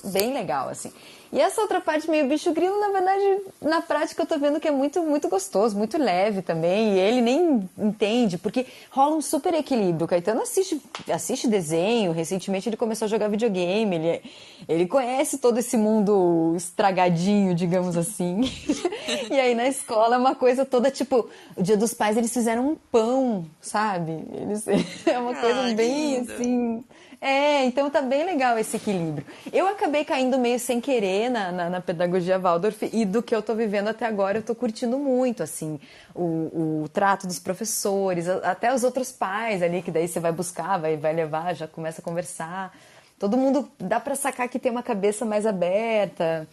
bem legal assim. E essa outra parte meio bicho grilo, na verdade, na prática eu tô vendo que é muito, muito gostoso, muito leve também. E ele nem entende, porque rola um super equilíbrio. O Caetano assiste, assiste desenho, recentemente ele começou a jogar videogame, ele, ele conhece todo esse mundo estragadinho, digamos assim. e aí na escola é uma coisa toda tipo, o dia dos pais eles fizeram um pão, sabe? Eles, é uma coisa ah, bem lindo. assim é, então tá bem legal esse equilíbrio. Eu acabei caindo meio sem querer na, na, na pedagogia Waldorf e do que eu tô vivendo até agora eu tô curtindo muito, assim, o, o trato dos professores, até os outros pais ali, que daí você vai buscar, vai, vai levar, já começa a conversar. Todo mundo dá para sacar que tem uma cabeça mais aberta.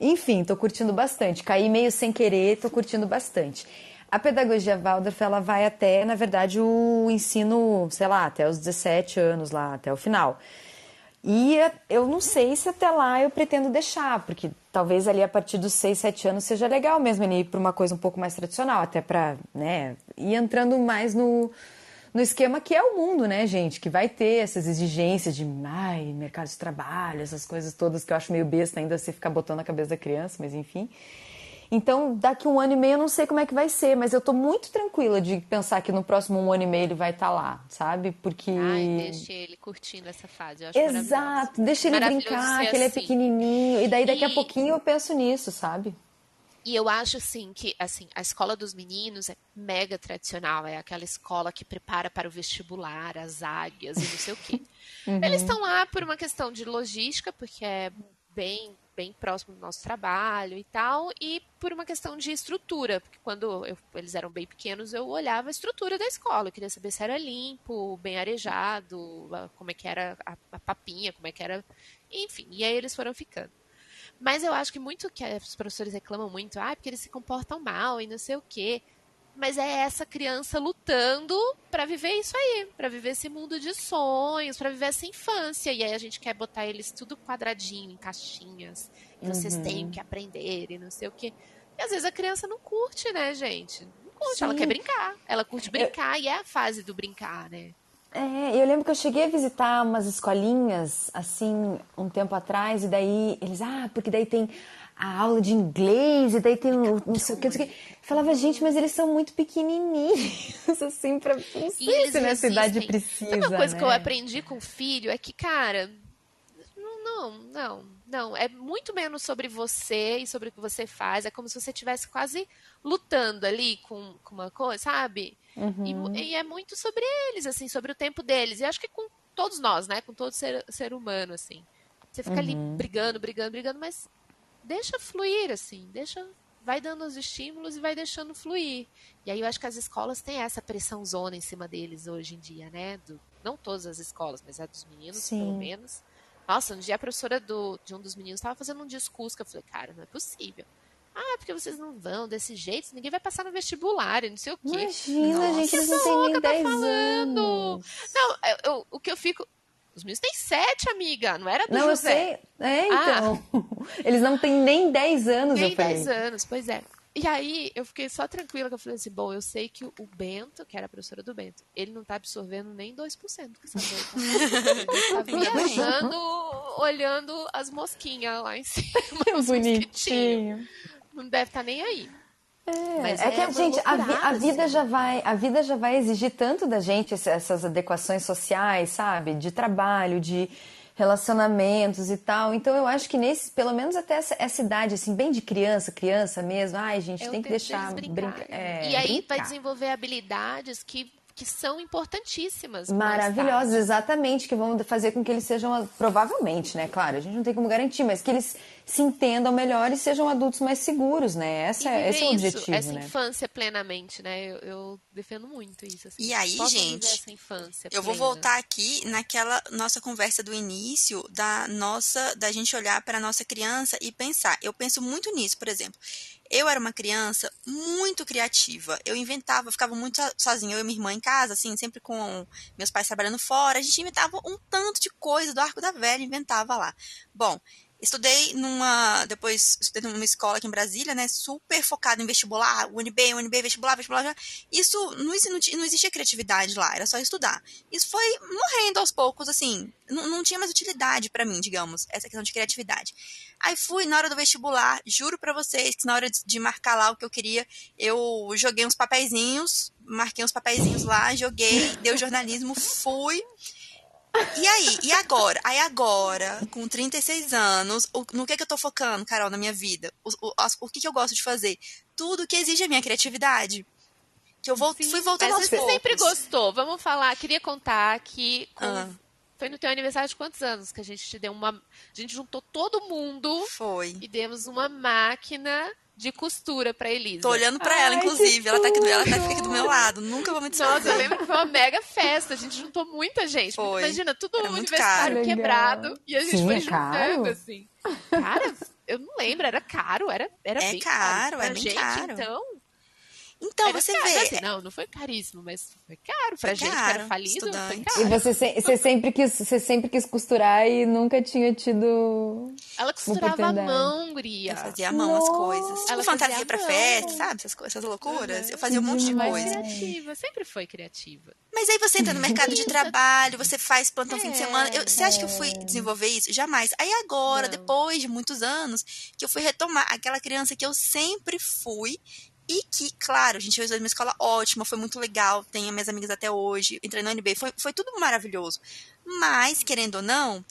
Enfim, tô curtindo bastante. Caí meio sem querer, tô curtindo bastante. A pedagogia Waldorf, ela vai até, na verdade, o ensino, sei lá, até os 17 anos lá, até o final. E eu não sei se até lá eu pretendo deixar, porque talvez ali a partir dos 6, 7 anos seja legal mesmo ele ir para uma coisa um pouco mais tradicional, até para, né, ir entrando mais no, no esquema que é o mundo, né, gente? Que vai ter essas exigências de, ai, mercado de trabalho, essas coisas todas que eu acho meio besta ainda você ficar botando na cabeça da criança, mas enfim. Então, daqui um ano e meio eu não sei como é que vai ser, mas eu tô muito tranquila de pensar que no próximo um ano e meio ele vai estar tá lá, sabe? Porque. Ai, deixa ele curtindo essa fase. Eu acho Exato, deixa ele brincar, que ele é assim. pequenininho. E daí daqui e... a pouquinho eu penso nisso, sabe? E eu acho assim que assim a escola dos meninos é mega tradicional, é aquela escola que prepara para o vestibular, as águias e não sei o quê. Uhum. Eles estão lá por uma questão de logística, porque é bem bem próximo do nosso trabalho e tal, e por uma questão de estrutura, porque quando eu, eles eram bem pequenos, eu olhava a estrutura da escola, eu queria saber se era limpo, bem arejado, como é que era a, a papinha, como é que era, enfim, e aí eles foram ficando. Mas eu acho que muito que os professores reclamam muito, ah, porque eles se comportam mal e não sei o quê. Mas é essa criança lutando para viver isso aí, para viver esse mundo de sonhos, para viver essa infância. E aí a gente quer botar eles tudo quadradinho, em caixinhas. E vocês uhum. têm que aprender e não sei o quê. E às vezes a criança não curte, né, gente? Não curte, Sim. ela quer brincar. Ela curte brincar eu... e é a fase do brincar, né? É, eu lembro que eu cheguei a visitar umas escolinhas, assim, um tempo atrás, e daí eles, ah, porque daí tem a aula de inglês, e daí tem o não sei o que, não sei o que. Falava, gente, mas eles são muito pequenininhos, assim, pra. Não sei se nessa idade precisa. Uma coisa né? que eu aprendi com o filho é que, cara, não, não, não. É muito menos sobre você e sobre o que você faz. É como se você estivesse quase lutando ali com, com uma coisa, sabe? Uhum. E, e, é muito sobre eles, assim, sobre o tempo deles. E acho que com todos nós, né? Com todo ser, ser humano, assim. Você fica uhum. ali brigando, brigando, brigando, mas deixa fluir, assim. Deixa. Vai dando os estímulos e vai deixando fluir. E aí eu acho que as escolas têm essa pressão zona em cima deles hoje em dia, né? Do, não todas as escolas, mas a dos meninos, Sim. pelo menos. Nossa, um dia a professora do, de um dos meninos estava fazendo um discurso que eu falei, cara, não é possível. Ah, porque vocês não vão desse jeito, ninguém vai passar no vestibular, não sei o quê. Imagina, Nossa, gente, eles não têm nem 10 tá falando. Não, eu, eu, o que eu fico... Os meninos têm sete, amiga, não era do não, José. Eu sei. É, então. Ah. Eles não têm nem 10 anos, nem eu falei. Nem 10 anos, pois é. E aí eu fiquei só tranquila, que eu falei assim, bom, eu sei que o Bento, que era a professora do Bento, ele não tá absorvendo nem 2% que essa tá viajando, olhando as mosquinhas lá em cima. Bonitinho não deve estar tá nem aí. É, Mas é, é que a gente, a, vi, a, vida assim. já vai, a vida já vai exigir tanto da gente essas adequações sociais, sabe? De trabalho, de relacionamentos e tal. Então eu acho que nesse, pelo menos até essa, essa idade, assim, bem de criança, criança mesmo, ai, gente, é tem que deixar brincar. brincar é, e aí brincar. vai desenvolver habilidades que que são importantíssimas. Maravilhosas, exatamente, que vão fazer com que eles sejam, provavelmente, né? Claro, a gente não tem como garantir, mas que eles se entendam melhor e sejam adultos mais seguros, né? Essa, é, esse é o objetivo, essa né? infância plenamente, né? Eu, eu defendo muito isso. Assim. E aí, gente, eu vou voltar aqui naquela nossa conversa do início da nossa, da gente olhar para a nossa criança e pensar. Eu penso muito nisso, por exemplo. Eu era uma criança muito criativa. Eu inventava, ficava muito sozinha, eu e minha irmã em casa, assim, sempre com meus pais trabalhando fora. A gente inventava um tanto de coisa do Arco da Velha, inventava lá. Bom, Estudei numa. Depois estudei numa escola aqui em Brasília, né? Super focada em vestibular, UNB, UNB, vestibular, vestibular. Isso não, não, existia criatividade lá, era só estudar. Isso foi morrendo aos poucos, assim. Não, não tinha mais utilidade para mim, digamos, essa questão de criatividade. Aí fui na hora do vestibular, juro para vocês que na hora de marcar lá o que eu queria, eu joguei uns papeizinhos, marquei uns papeizinhos lá, joguei, deu jornalismo, fui. E aí, e agora? Aí agora, com 36 anos, o, no que, que eu tô focando, Carol, na minha vida? O, o, o que, que eu gosto de fazer? Tudo que exige a minha criatividade. Que eu vou, Sim, fui voltando mas aos você poucos. sempre gostou. Vamos falar, queria contar que com, ah. foi no teu aniversário de quantos anos que a gente te deu uma. A gente juntou todo mundo. Foi. E demos uma máquina de costura pra Elisa. Tô olhando pra Ai, ela, inclusive. Ela tá, aqui do, ela tá aqui do meu lado. Nunca vou me desfazer. Nossa, eu lembro que foi uma mega festa. A gente juntou muita gente. Foi. Imagina, tudo Era universitário quebrado. E a gente Sim, foi é juntando, caro? assim. Cara, eu não lembro. Era caro. Era, era é bem caro. caro. É bem gente, caro. então... Então, Era você caro, vê. assim, não, não foi caríssimo, mas foi caro. Pra Foi gente que caro, era falido, foi caro. E você, se- você, sempre quis, você sempre quis costurar e nunca tinha tido. Ela costurava a mão, Guria. Eu fazia à mão as Nossa. coisas. Tipo Ela fantasia pra mão. festa, sabe? Essas, co- essas loucuras. Eu fazia um monte de mais coisa. criativa, sempre foi criativa. Mas aí você entra no mercado de trabalho, você faz plantão fim de É, semana. Eu- você acha que eu fui desenvolver isso? Jamais. Aí agora, Não. depois de muitos anos, que eu fui retomar aquela criança que eu sempre fui. E que, claro, a gente fez uma escola ótima, foi muito legal, tenho minhas amigas até hoje, entrei no NB, foi, foi tudo maravilhoso. Mas, querendo ou não,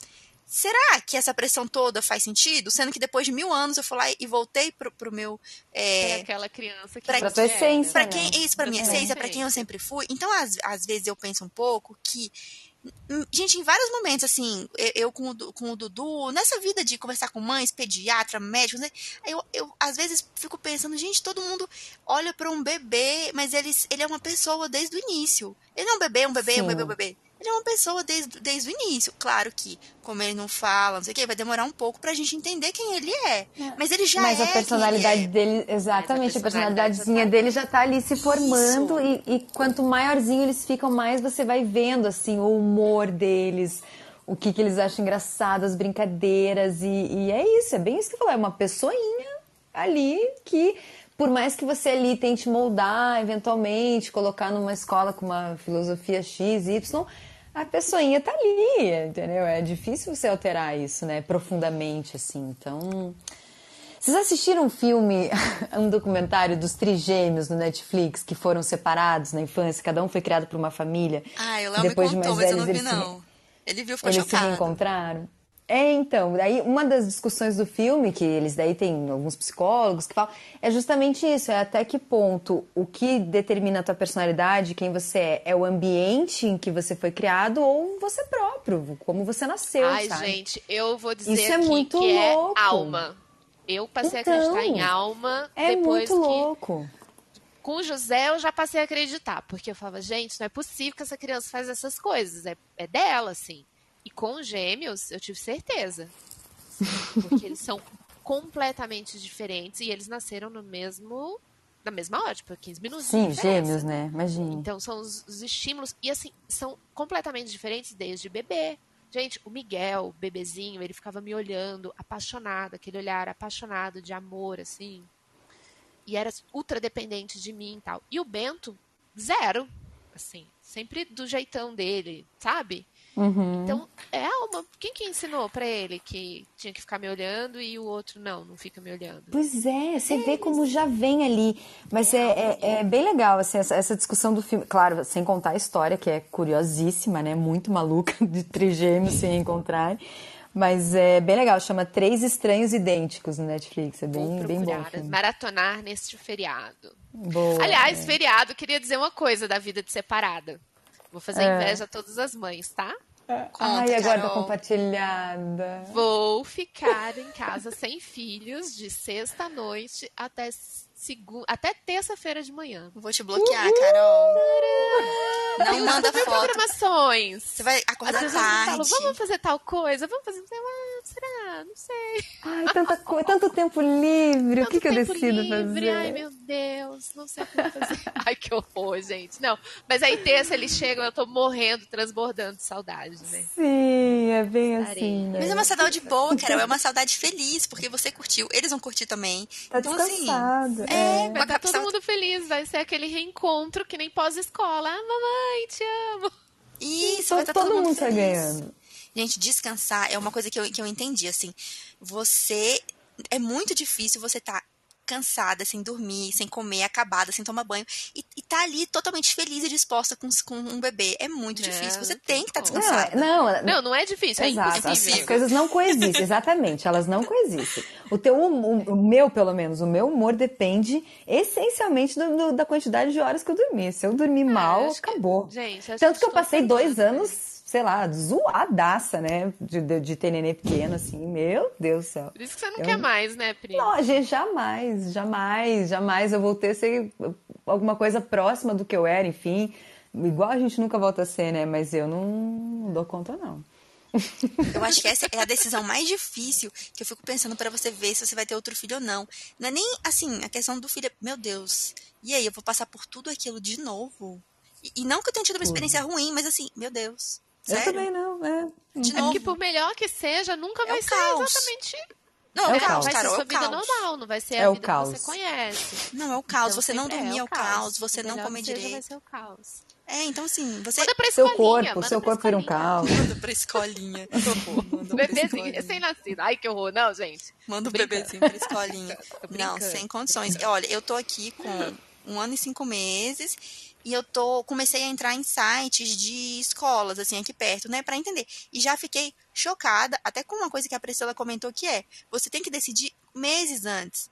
será que essa pressão toda faz sentido? Sendo que depois de mil anos eu fui lá e voltei pro, pro meu. é, Pra aquela criança que pra- a gente Pra tua essência. Pra né? quem, isso pra Pra minha essência, pra quem eu sempre fui. Então, às, às vezes eu penso um pouco que. Hum, Gente, em vários momentos, assim, eu, eu com, o, com o Dudu, nessa vida de conversar com mães, pediatra, médicos, né? Eu, eu às vezes fico pensando, gente, todo mundo olha pra um bebê, mas ele, ele é uma pessoa desde o início. Ele não é um bebê, um bebê, um Sim. bebê, um bebê. Ele é uma pessoa desde, desde o início. Claro que, como ele não fala, não sei o quê, vai demorar um pouco pra gente entender quem ele é. Mas ele já Mas é. a quem personalidade ele é. dele, exatamente, a personalidade personalidadezinha já tá- dele já tá ali se formando e, e quanto maiorzinho eles ficam, mais você vai vendo, assim, o humor deles, o que, que eles acham engraçado, as brincadeiras e, e é isso, é bem isso que eu falei, é uma pessoinha ali que, por mais que você ali tente moldar, eventualmente, colocar numa escola com uma filosofia X, Y, a pessoinha tá ali, entendeu? É difícil você alterar isso, né, profundamente, assim, então... Vocês assistiram um filme, um documentário dos trigêmeos no Netflix que foram separados na infância, cada um foi criado por uma família. Ah, o Léo e depois me de contou, mais mas eu não vi, eles se- não. Ele viu, ficou eles se chocado. reencontraram. É, então, daí uma das discussões do filme, que eles daí tem alguns psicólogos que falam, é justamente isso, é até que ponto o que determina a tua personalidade, quem você é, é o ambiente em que você foi criado ou você próprio, como você nasceu, Ai, sabe? gente, eu vou dizer Isso é muito que louco. é alma. Eu passei Então, a acreditar em alma É depois muito que louco. com o José eu já passei a acreditar, porque eu falava, gente, não é possível que essa criança faz essas coisas, é, é dela, assim. E com os gêmeos, eu tive certeza. Porque eles são completamente diferentes e eles nasceram no mesmo. na mesma hora, tipo, 15 minutos. Sim, gêmeos, né? Imagina. Então são os, os estímulos. E assim, são completamente diferentes desde bebê. Gente, o Miguel, bebezinho, ele ficava me olhando, apaixonado, aquele olhar apaixonado de amor, assim. E era ultra dependente de mim e tal. E o Bento, zero. Assim, sempre do jeitão dele, sabe? Uhum. Então, é alma. Quem que ensinou pra ele que tinha que ficar me olhando e o outro não, não fica me olhando? Pois é, você vê como já vem ali. Mas é, é, é bem legal, assim, essa, essa discussão do filme. Claro, sem contar a história, que é curiosíssima, né? Muito maluca, de trigêmeos se encontrarem. Mas é bem legal, chama Três Estranhos Idênticos no Netflix. É Vou bem, bem bom. filme. maratonar neste feriado. Boa, Aliás, é. feriado, queria dizer uma coisa da vida de separada. Vou fazer É. inveja a todas as mães, tá? Ai, a guarda Carol. compartilhada. Vou ficar em casa sem filhos de sexta à noite até até terça-feira de manhã. Vou te bloquear, Carol. Não manda foto. programações. Você vai Às acordar falo, tarde. vamos fazer tal coisa, vamos fazer. Ah, será? Não sei. Ai, tanta coisa, tanto tempo livre. o que, Tanto que eu tempo decido livre. fazer? Ai, meu Deus, não sei o que fazer. Ai, que horror, gente. Não, mas aí terça eles chegam, eu tô morrendo, transbordando de saudade, né? Sim, é bem Estarei. assim, né? Mas é uma saudade boa, Carol. É uma saudade feliz, porque você curtiu. Eles vão curtir também. Tá então, assim. Descansado. É, Vai estar todo sabe- mundo feliz, vai ser aquele reencontro que nem pós-escola. Ah, mamãe, te amo. Isso, vai Todo, estar todo, todo mundo mundo tá feliz. ganhando. Gente, descansar é uma coisa que eu, que eu entendi, assim. Você. É muito difícil você tá cansada, sem dormir, sem comer, acabada, sem tomar banho, e, e tá ali totalmente feliz e disposta com, com um bebê. É muito Não, difícil. Você não tem que estar. Não, descansada. é- não, Não, não é difícil, é Exato, as, impossível. as coisas não coexistem, exatamente, elas não coexistem. O teu, o, o meu, pelo menos, o meu humor depende essencialmente do- do- da quantidade de horas que eu dormi. Se eu dormir mal, É, que- acabou. gente, acho Tanto que que eu passei dois anos, sei lá, zoadaça, né, de, de, de ter neném pequeno, assim, meu Deus do céu. Por isso que você não Eu- quer mais, né, Pri? Não, gente, jamais, jamais, jamais eu voltei a ser alguma coisa próxima do que eu era, enfim. Igual a gente nunca volta a ser, né? Mas eu não dou conta, não. Eu acho que essa é a decisão mais difícil que eu fico pensando para você ver se você vai ter outro filho ou não. Não é nem assim, a questão do filho, meu Deus. E aí, eu vou passar por tudo aquilo de novo? E, e não que eu tenha tido uma experiência ruim, mas assim, meu Deus. Sério? Eu também não, é. De É novo. porque por melhor que seja, nunca É vai ser caos. exatamente. Não, É é o o caos, vai cara, ser é sua o vida caos. normal, não vai ser É a vida caos. que você conhece. Não, é o caos. Então, você não sempre dormir é o caos, você não comer que seja, direito. vai ser o caos. É, então assim, você Manda pra Seu escolinha, corpo, manda seu corpo vira um caos. manda pra escolinha. Manda Bebezinho, escolinha. recém-nascido. Ai, que horror. Não, gente. Manda o brincando. bebezinho pra escolinha. Não, sem condições. Olha, eu tô aqui com um ano e cinco meses e eu tô comecei a entrar em sites de escolas assim aqui perto, né, Pra entender. E já fiquei chocada, até com uma coisa que a Priscila comentou que é, você tem que decidir meses antes.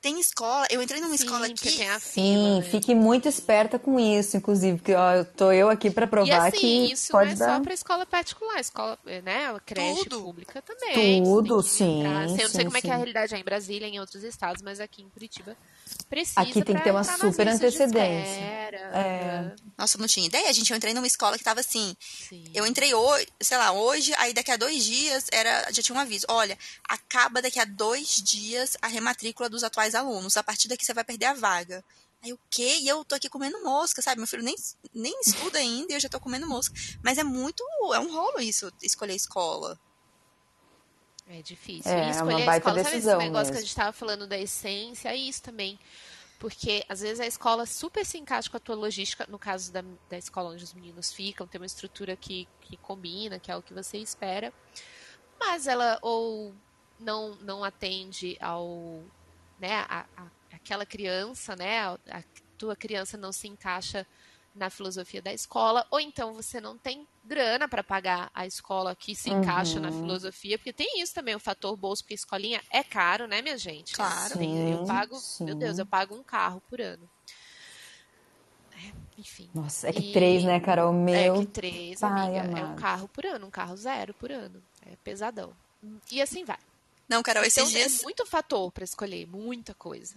Tem escola, eu entrei numa Sim, escola aqui. tem a Sim, fila, né? fique muito esperta com isso, inclusive, porque ó, eu tô eu aqui pra E provar assim, que isso pode não é dar. só para escola particular, escola, né, creche Tudo. pública também. Tudo, sim, Assim, Eu não sei sim, como é que é a sim. realidade é em Brasília, em outros estados, mas aqui em Curitiba precisa Aqui tem que ter uma super antecedência. É. Nossa, eu não tinha ideia. A gente eu entrei numa escola que tava assim. Sim. Eu entrei hoje, sei lá, hoje, aí daqui a dois dias era, já tinha um aviso. Olha, acaba daqui a dois dias a rematrícula dos atuais alunos. A partir daqui você vai perder a vaga. Aí o quê? E eu tô aqui comendo mosca, sabe? Meu filho nem, nem estuda ainda e eu já tô comendo mosca. Mas é muito. É um rolo isso, escolher escola. É difícil. É, e é uma escolher a baita escola, sabe esse decisão negócio que a mesmo. gente estava falando da essência? É isso também. Porque às vezes a escola super se encaixa com a tua logística, no caso da, da escola onde os meninos ficam, tem uma estrutura que, que combina, que é o que você espera, mas ela ou não, não atende ao. Né, a, a- aquela criança, né? A, a tua criança não se encaixa na filosofia da escola, ou então você não tem grana para pagar a escola que se encaixa na Uhum. filosofia, porque tem isso também, o fator bolso, porque escolinha é caro, né, minha gente? Claro. Tem- eu Sim, pago, sim. meu Deus, eu pago um carro por ano. É, enfim. Nossa, é que E- três, né, Carol? Meu. É que três, pai amiga, é um amado. carro por ano, um carro zero por ano. É pesadão. E assim vai. Não, Carol, esses Então dias. é muito fator para escolher, muita coisa.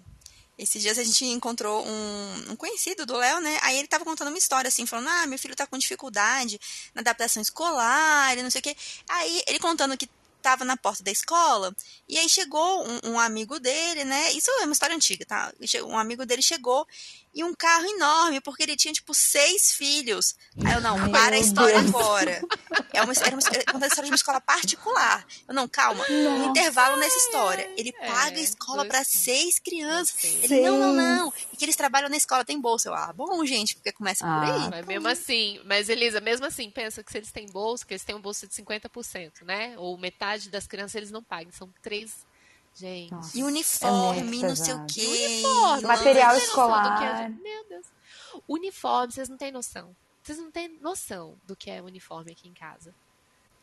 Esses dias a gente encontrou um, um conhecido do Léo, né? Aí ele tava contando uma história, assim, falando: Ah, meu filho tá com dificuldade na adaptação escolar e não sei o quê. Aí ele contando que tava na porta da escola, e aí chegou um, um amigo dele, né? Isso é uma história antiga, tá? Um amigo dele chegou e um carro enorme, porque ele tinha, tipo, seis filhos. Aí eu, não, Meu para a história Deus. agora. É uma, era uma, era contando a história de uma escola particular. Eu, não, calma. Um intervalo nessa história. Ele É, paga a escola para seis crianças. Seis. Ele, não, não, não. E que eles trabalham na escola, tem bolsa. Eu, ah, bom, gente, porque começa por Ah, aí. Mas mesmo assim, mas Elisa, mesmo assim, pensa que se eles têm bolsa, que eles têm um bolsa de 50%, né? Ou metade das crianças eles não pagam. São três. Gente. Nossa. E É uniforme, muito não sei o quê. Uniforme, Material é- escolar. Meu Deus. Uniforme, vocês não têm noção. Vocês não têm noção do que é uniforme aqui em casa.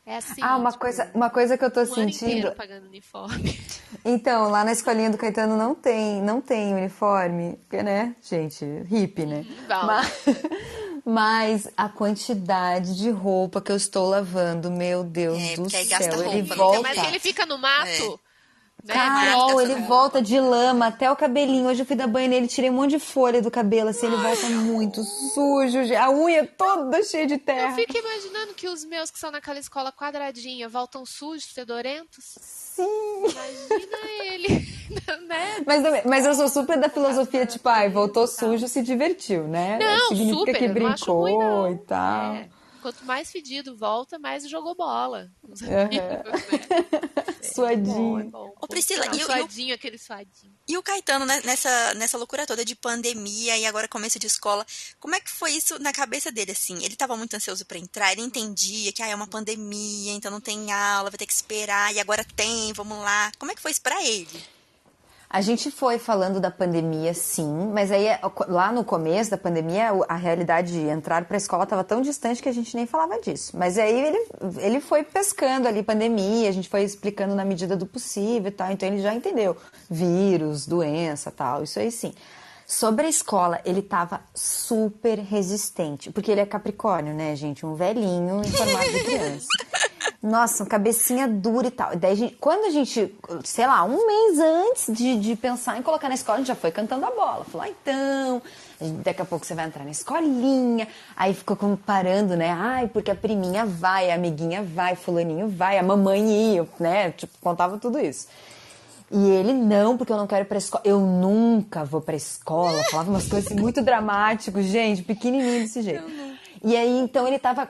É assim. Ah, uma tipo, coisa, uma coisa que eu tô um ano sentindo. inteiro pagando uniforme. Então, lá na escolinha do Caetano não tem, não tem uniforme, porque, né, gente, hippie, né? Val. Mas, mas a quantidade de roupa que eu estou lavando, meu Deus É, do céu, gasta ele roupa, não tem volta. Mas ele fica no mato. Né? Carol, ele volta de lama até o cabelinho. Hoje eu fui dar banho nele, tirei um monte de folha do cabelo, assim, ele volta muito sujo, a unha toda cheia de Eu terra. fico imaginando que os meus que são naquela escola quadradinha voltam sujos, fedorentos. Sim. Imagina ele, né? Mas, mas eu sou super da filosofia, tipo, ai, voltou sujo, se divertiu, né? Não, Significa super, que brincou ruim, e tal. É. Quanto mais fedido volta, mais jogou bola. né? Suadinho. É bom, Ô, Priscila, Não, e o- o- suadinho, aquele suadinho. E o Caetano, né, nessa, nessa loucura toda de pandemia e agora começo de escola, como é que foi isso na cabeça dele, assim? Ele tava muito ansioso pra entrar, ele entendia que ah, é uma pandemia, então não tem aula, vai ter que esperar, e agora tem, vamos lá. Como é que foi isso pra ele? A gente foi falando da pandemia, sim, mas aí lá no começo da pandemia a realidade de entrar para a escola estava tão distante que a gente nem falava disso. Mas aí ele, ele foi pescando ali pandemia, a gente foi explicando na medida do possível e tal, então ele já entendeu vírus, doença, tal, isso aí sim. Sobre a escola, ele tava super resistente, porque ele é Capricórnio, né, gente? Um velhinho em formato de criança. Nossa, cabecinha dura e tal. E daí, a gente, quando a gente, sei lá, um mês antes de, de pensar em colocar na escola, a gente já foi cantando a bola. Falou, ah, então, daqui a pouco você vai entrar na escolinha. Aí ficou comparando, né? Ai, porque a priminha vai, a amiguinha vai, fulaninho vai, a mamãe ia, né? Tipo, contava tudo isso. E ele, não, porque eu não quero ir pra escola. Eu nunca vou pra escola. Falava umas coisas assim, muito dramáticas, gente, pequenininho desse jeito. E aí, então, ele tava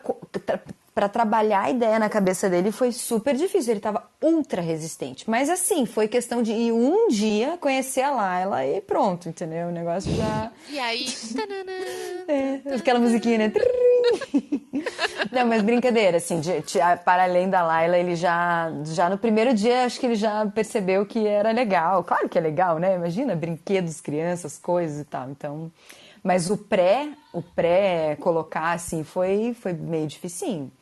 para trabalhar a ideia na cabeça dele foi super difícil. Ele estava ultra resistente. Mas assim, foi questão de ir um dia conhecer a Laila e pronto, entendeu? O negócio já. E aí. é, aquela musiquinha, né? Não, mas brincadeira, assim, de, de, para além da Laila, ele já, já no primeiro dia, acho que ele já percebeu que era legal. Claro que é legal, né? Imagina, brinquedos, crianças, coisas e tal. Então. Mas o pré, o pré colocar assim, foi, foi meio dificinho.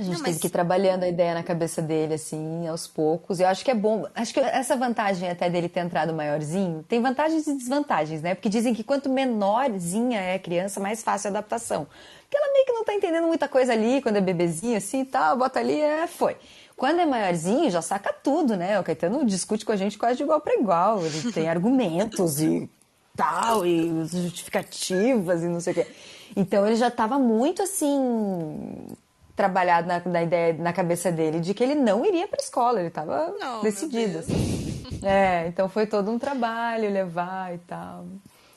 A gente não, teve mas... que ir trabalhando a ideia na cabeça dele, assim, aos poucos. Eu acho que é bom. Acho que essa vantagem até dele ter entrado maiorzinho, tem vantagens e desvantagens, né? Porque dizem que quanto menorzinha é a criança, mais fácil a adaptação. Porque ela meio que não tá entendendo muita coisa ali, quando é bebezinho, assim e tal, bota ali, é, foi. Quando é maiorzinho, já saca tudo, né? O Caetano discute com a gente quase de igual para igual. Ele tem argumentos e tal, e justificativas e não sei o quê. Então ele já estava muito assim trabalhado na, na, ideia na cabeça dele de que ele não iria para escola, ele estava decidido. Assim. É, então foi todo um trabalho levar e tal.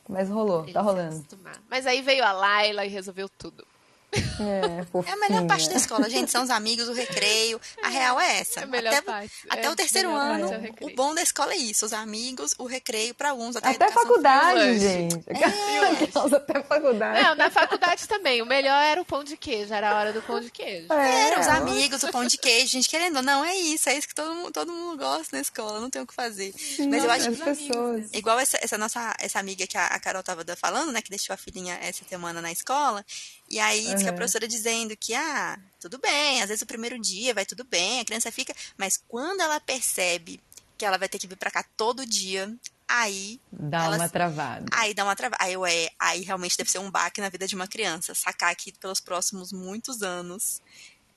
Mas rolou, ele tá rolando. Mas aí veio a Laila e resolveu tudo. É, é, a melhor parte da escola, gente. São os amigos, o recreio. A real é essa. É a até, parte. até é, o terceiro ano, o, o, bom da escola é isso: os amigos, o recreio para uns. Até, até faculdade, gente. É. Até faculdade. Não, na faculdade também. O melhor era o pão de queijo. Era a hora do pão de queijo. É. Era os amigos, o pão de queijo. Gente, querendo não, é isso. É isso que todo, todo mundo gosta na escola. Não tem o que fazer. Mas eu acho que. Pessoas. Igual essa, essa nossa essa amiga que a, a Carol tava falando, né? Que deixou a filhinha essa semana na escola. E aí, uhum. que a professora dizendo que, ah, tudo bem, às vezes o primeiro dia vai tudo bem, a criança fica, mas quando ela percebe que ela vai ter que vir para cá todo dia, aí dá uma travada. Aí dá uma travada. Aí, ué, aí realmente deve ser um baque na vida de uma criança, sacar aqui pelos próximos muitos anos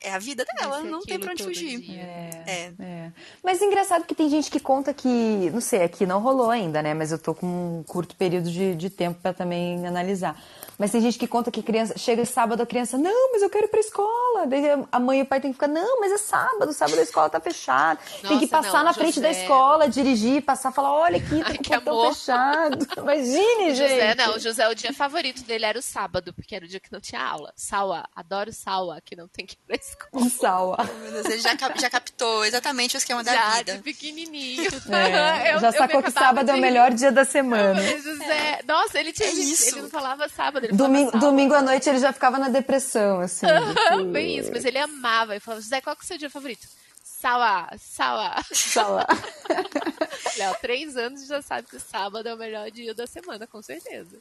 é a vida dela, não tem pra onde fugir. É, é. é, Mas engraçado que tem gente que conta que, não sei, aqui não rolou ainda, né? Mas eu tô com um curto período de, de tempo para também analisar. Mas tem gente que conta que criança chega sábado a criança, não, mas eu quero ir pra escola. Daí a mãe e o pai tem que ficar, não, mas é sábado, sábado a escola tá fechada. Nossa, tem que passar não, na José... frente da escola, dirigir, passar, falar, olha aqui, tá com o portão fechado. Imagine, gente. José, não, o José, o dia favorito dele era o sábado, porque era o dia que não tinha aula. Saua, adoro Saua, que não tem que ir pra escola. Saua. Oh, meu Deus, ele já, já captou exatamente o esquema da já, vida. de pequenininho. É, eu, já sacou que sábado de... é o melhor dia da semana. José, nossa, ele tinha é isso. ele não falava sábado, ele domingo, falava domingo à noite ele já ficava na depressão, assim. Tipo... Bem isso, mas ele amava. Ele falava, José, qual que é o seu dia favorito? Sawa, Sawa. Sawa. Léo, três anos já sabe que sábado é o melhor dia da semana, com certeza.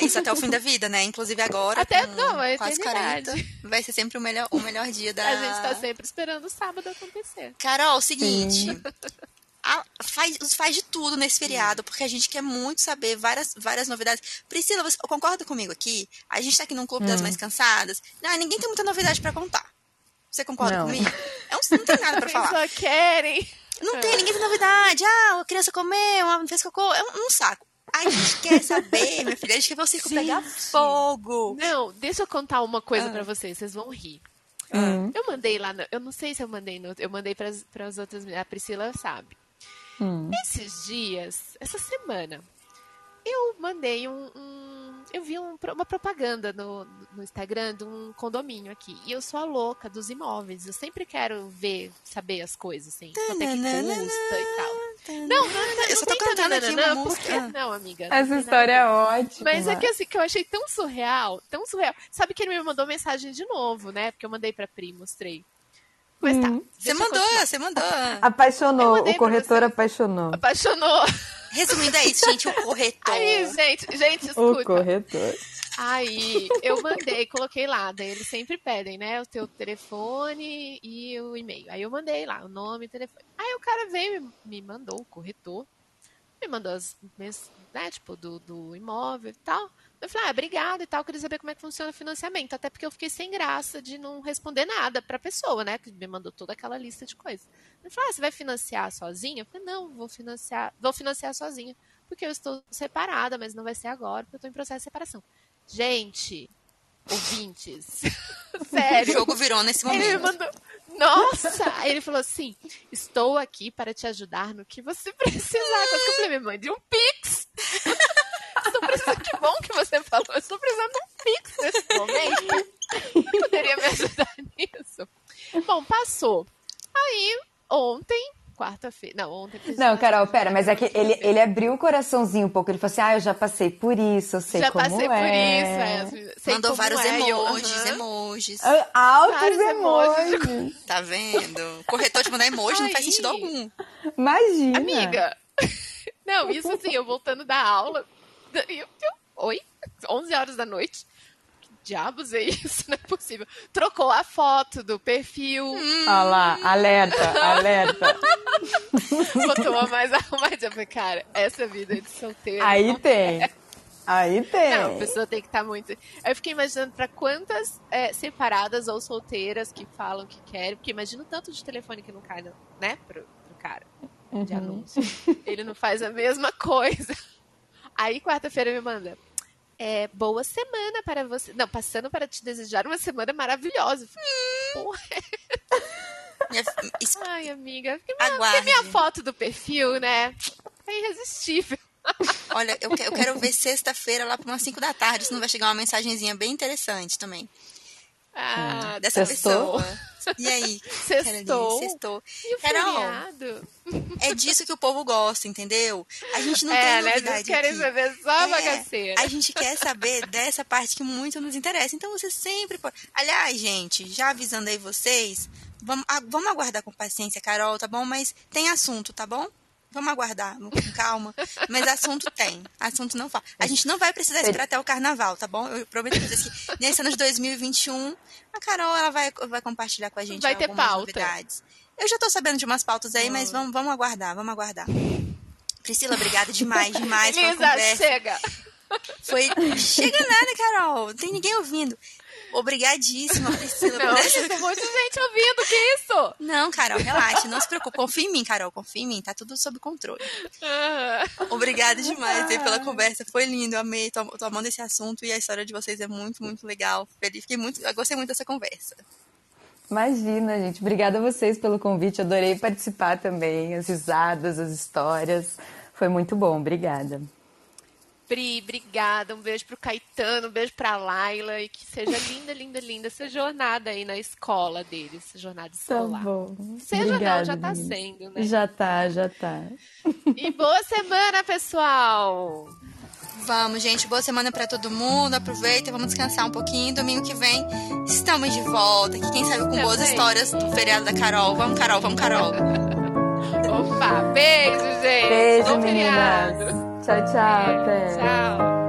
É isso até o fim da vida, né? Inclusive agora, até, não, é quase 40, vai ser sempre o melhor, o melhor dia da... A gente tá sempre esperando o sábado acontecer. Carol, o seguinte... A, faz, faz de tudo nesse feriado, porque a gente quer muito saber várias, várias novidades. Priscila, você concorda comigo aqui? A gente tá aqui num clube hum. das mais cansadas. Não, ninguém tem muita novidade para contar. Você concorda não. comigo? É um, não tem nada pra falar. só querem. Não tem, ninguém tem novidade. Ah, a criança comeu, uma fez cocô. É um, um saco. A gente quer saber, minha filha. A gente quer ver o circo pegar fogo. Não, deixa eu contar uma coisa ah. para vocês. Vocês vão rir. Hum. Eu mandei lá, no, eu não sei se eu mandei no, eu mandei para as outras, a Priscila sabe. Hum. Esses dias, essa semana, eu mandei um. um eu vi um, uma propaganda no, no, Instagram de um condomínio aqui. E eu sou a louca dos imóveis. Eu sempre quero ver, saber as coisas, assim. Quanto é que custa e tal. Não, não, não, eu só tô cantando aqui uma música. Não, amiga. Essa história é ótima. Mas é que assim, que eu achei tão surreal, tão surreal. Sabe que ele me mandou mensagem de novo, né? Porque eu mandei pra Pri, mostrei. Mas tá. Hum. Você mandou, você mandou. Apaixonou, o corretor apaixonou. Apaixonou. Resumindo, é isso, gente, o corretor. Aí, gente, gente, escuta. O corretor. Aí, eu mandei, coloquei lá, daí eles sempre pedem, né, o teu telefone e o e-mail. Aí eu mandei lá, o nome e o telefone. Aí o cara veio me mandou, o corretor, me mandou as, né, tipo, do, do imóvel e tal. Eu falei, ah, obrigada e tal, queria saber como é que funciona o financiamento. Até porque eu fiquei sem graça de não responder nada pra pessoa, né? Que me mandou toda aquela lista de coisas. Ele falou, ah, você vai financiar sozinha? Eu falei, não, vou financiar, vou financiar sozinha. Porque eu estou separada, mas não vai ser agora, porque eu estou em processo de separação. Gente, ouvintes, sério. O jogo virou nesse momento. Ele me mandou, nossa! Aí ele falou assim: estou aqui para te ajudar no que você precisar. Quando eu falei, me mande um Pix! Precisando, que bom que você falou, estou precisando de um Pix nesse momento. Poderia me ajudar nisso. Bom, passou. Aí, ontem, quarta-feira. Não, ontem. Não, Carol, pera, mas é que ele, ele abriu o coraçãozinho um pouco. Ele falou assim: ah, eu já passei por isso, eu sei já como é. Já passei por isso, é. Mandou vários é, emojis, eu, emojis. Altos emojis. emojis. Tá vendo? Corretor te mandar emoji Aí. não faz sentido algum. Imagina. Amiga. Não, isso assim, eu voltando da aula. Eu, eu, oi? 11 horas da noite diabos é isso? Não é possível. Trocou a foto do perfil. Hum. Olha lá, alerta, alerta. Botou uma mais arrumadinha. Eu falei, cara, essa vida de solteiro. Aí tem. É. Aí tem. Não, a pessoa tem que estar tá muito. Eu fiquei imaginando para quantas é, separadas ou solteiras que falam que querem, porque imagina o tanto de telefone que não cai, né, pro, pro cara de uhum. anúncio. Ele não faz a mesma coisa. Aí quarta-feira me manda é, boa semana para você. Não, passando para te desejar uma semana maravilhosa. Hum. Porra. Minha... Ai, amiga. Porque minha, minha foto do perfil, né? É irresistível. Olha, eu, eu quero ver sexta-feira lá para umas 5 da tarde, senão vai chegar uma mensagenzinha bem interessante também. Ah, dessa pessoa. E aí? Sextou. Sextou. E o Carol, é disso que o povo gosta, entendeu? A gente não é, tem né? novidade querem saber só é, bagaceira. A gente quer saber dessa parte que muito nos interessa. Então você sempre pode... Aliás, gente, já avisando aí vocês, vamos, vamos aguardar com paciência, Carol, tá bom? Mas tem assunto, tá bom? Vamos aguardar, com calma. Mas assunto tem. Assunto não fala. A gente não vai precisar esperar até o carnaval, tá bom? Eu prometo pra vocês que nesse ano de 2021, a Carol ela vai, vai compartilhar com a gente vai ter pauta. novidades. Eu já tô sabendo de umas pautas aí, mas vamos, vamos aguardar, vamos aguardar. Priscila, obrigada demais, demais Lisa, pela conversa. chega! Foi. Chega nada, Carol. Não tem ninguém ouvindo. Obrigadíssima, Priscila. Não, tem um monte de gente ouvindo, que isso? Não, Carol, relaxa, não se preocupe. Confia em mim, Carol, confia em mim, tá tudo sob controle. Uhum. Obrigada demais pela conversa, foi lindo, eu amei, tô, tô amando esse assunto e a história de vocês é muito, muito legal. Fiquei muito, eu gostei muito dessa conversa. Imagina, gente. Obrigada a vocês pelo convite. Adorei participar também. As risadas, as histórias. Foi muito bom. Obrigada. Pri, obrigada. Um beijo pro Caetano, um beijo pra Laila e que seja linda, linda, linda essa jornada aí na escola deles, essa jornada tá escolar. Tá bom. Seja obrigada, não, já tá menina. sendo, né? Já tá, já tá. E boa semana, pessoal! Vamos, gente. Boa semana para todo mundo. Aproveita, vamos descansar um pouquinho. Domingo que vem estamos de volta. Que quem sabe com Também. boas histórias do feriado da Carol. Vamos, Carol, vamos, Carol. Opa, beijo, gente. Beijo, meninas. Tchau, tchau. É, tchau.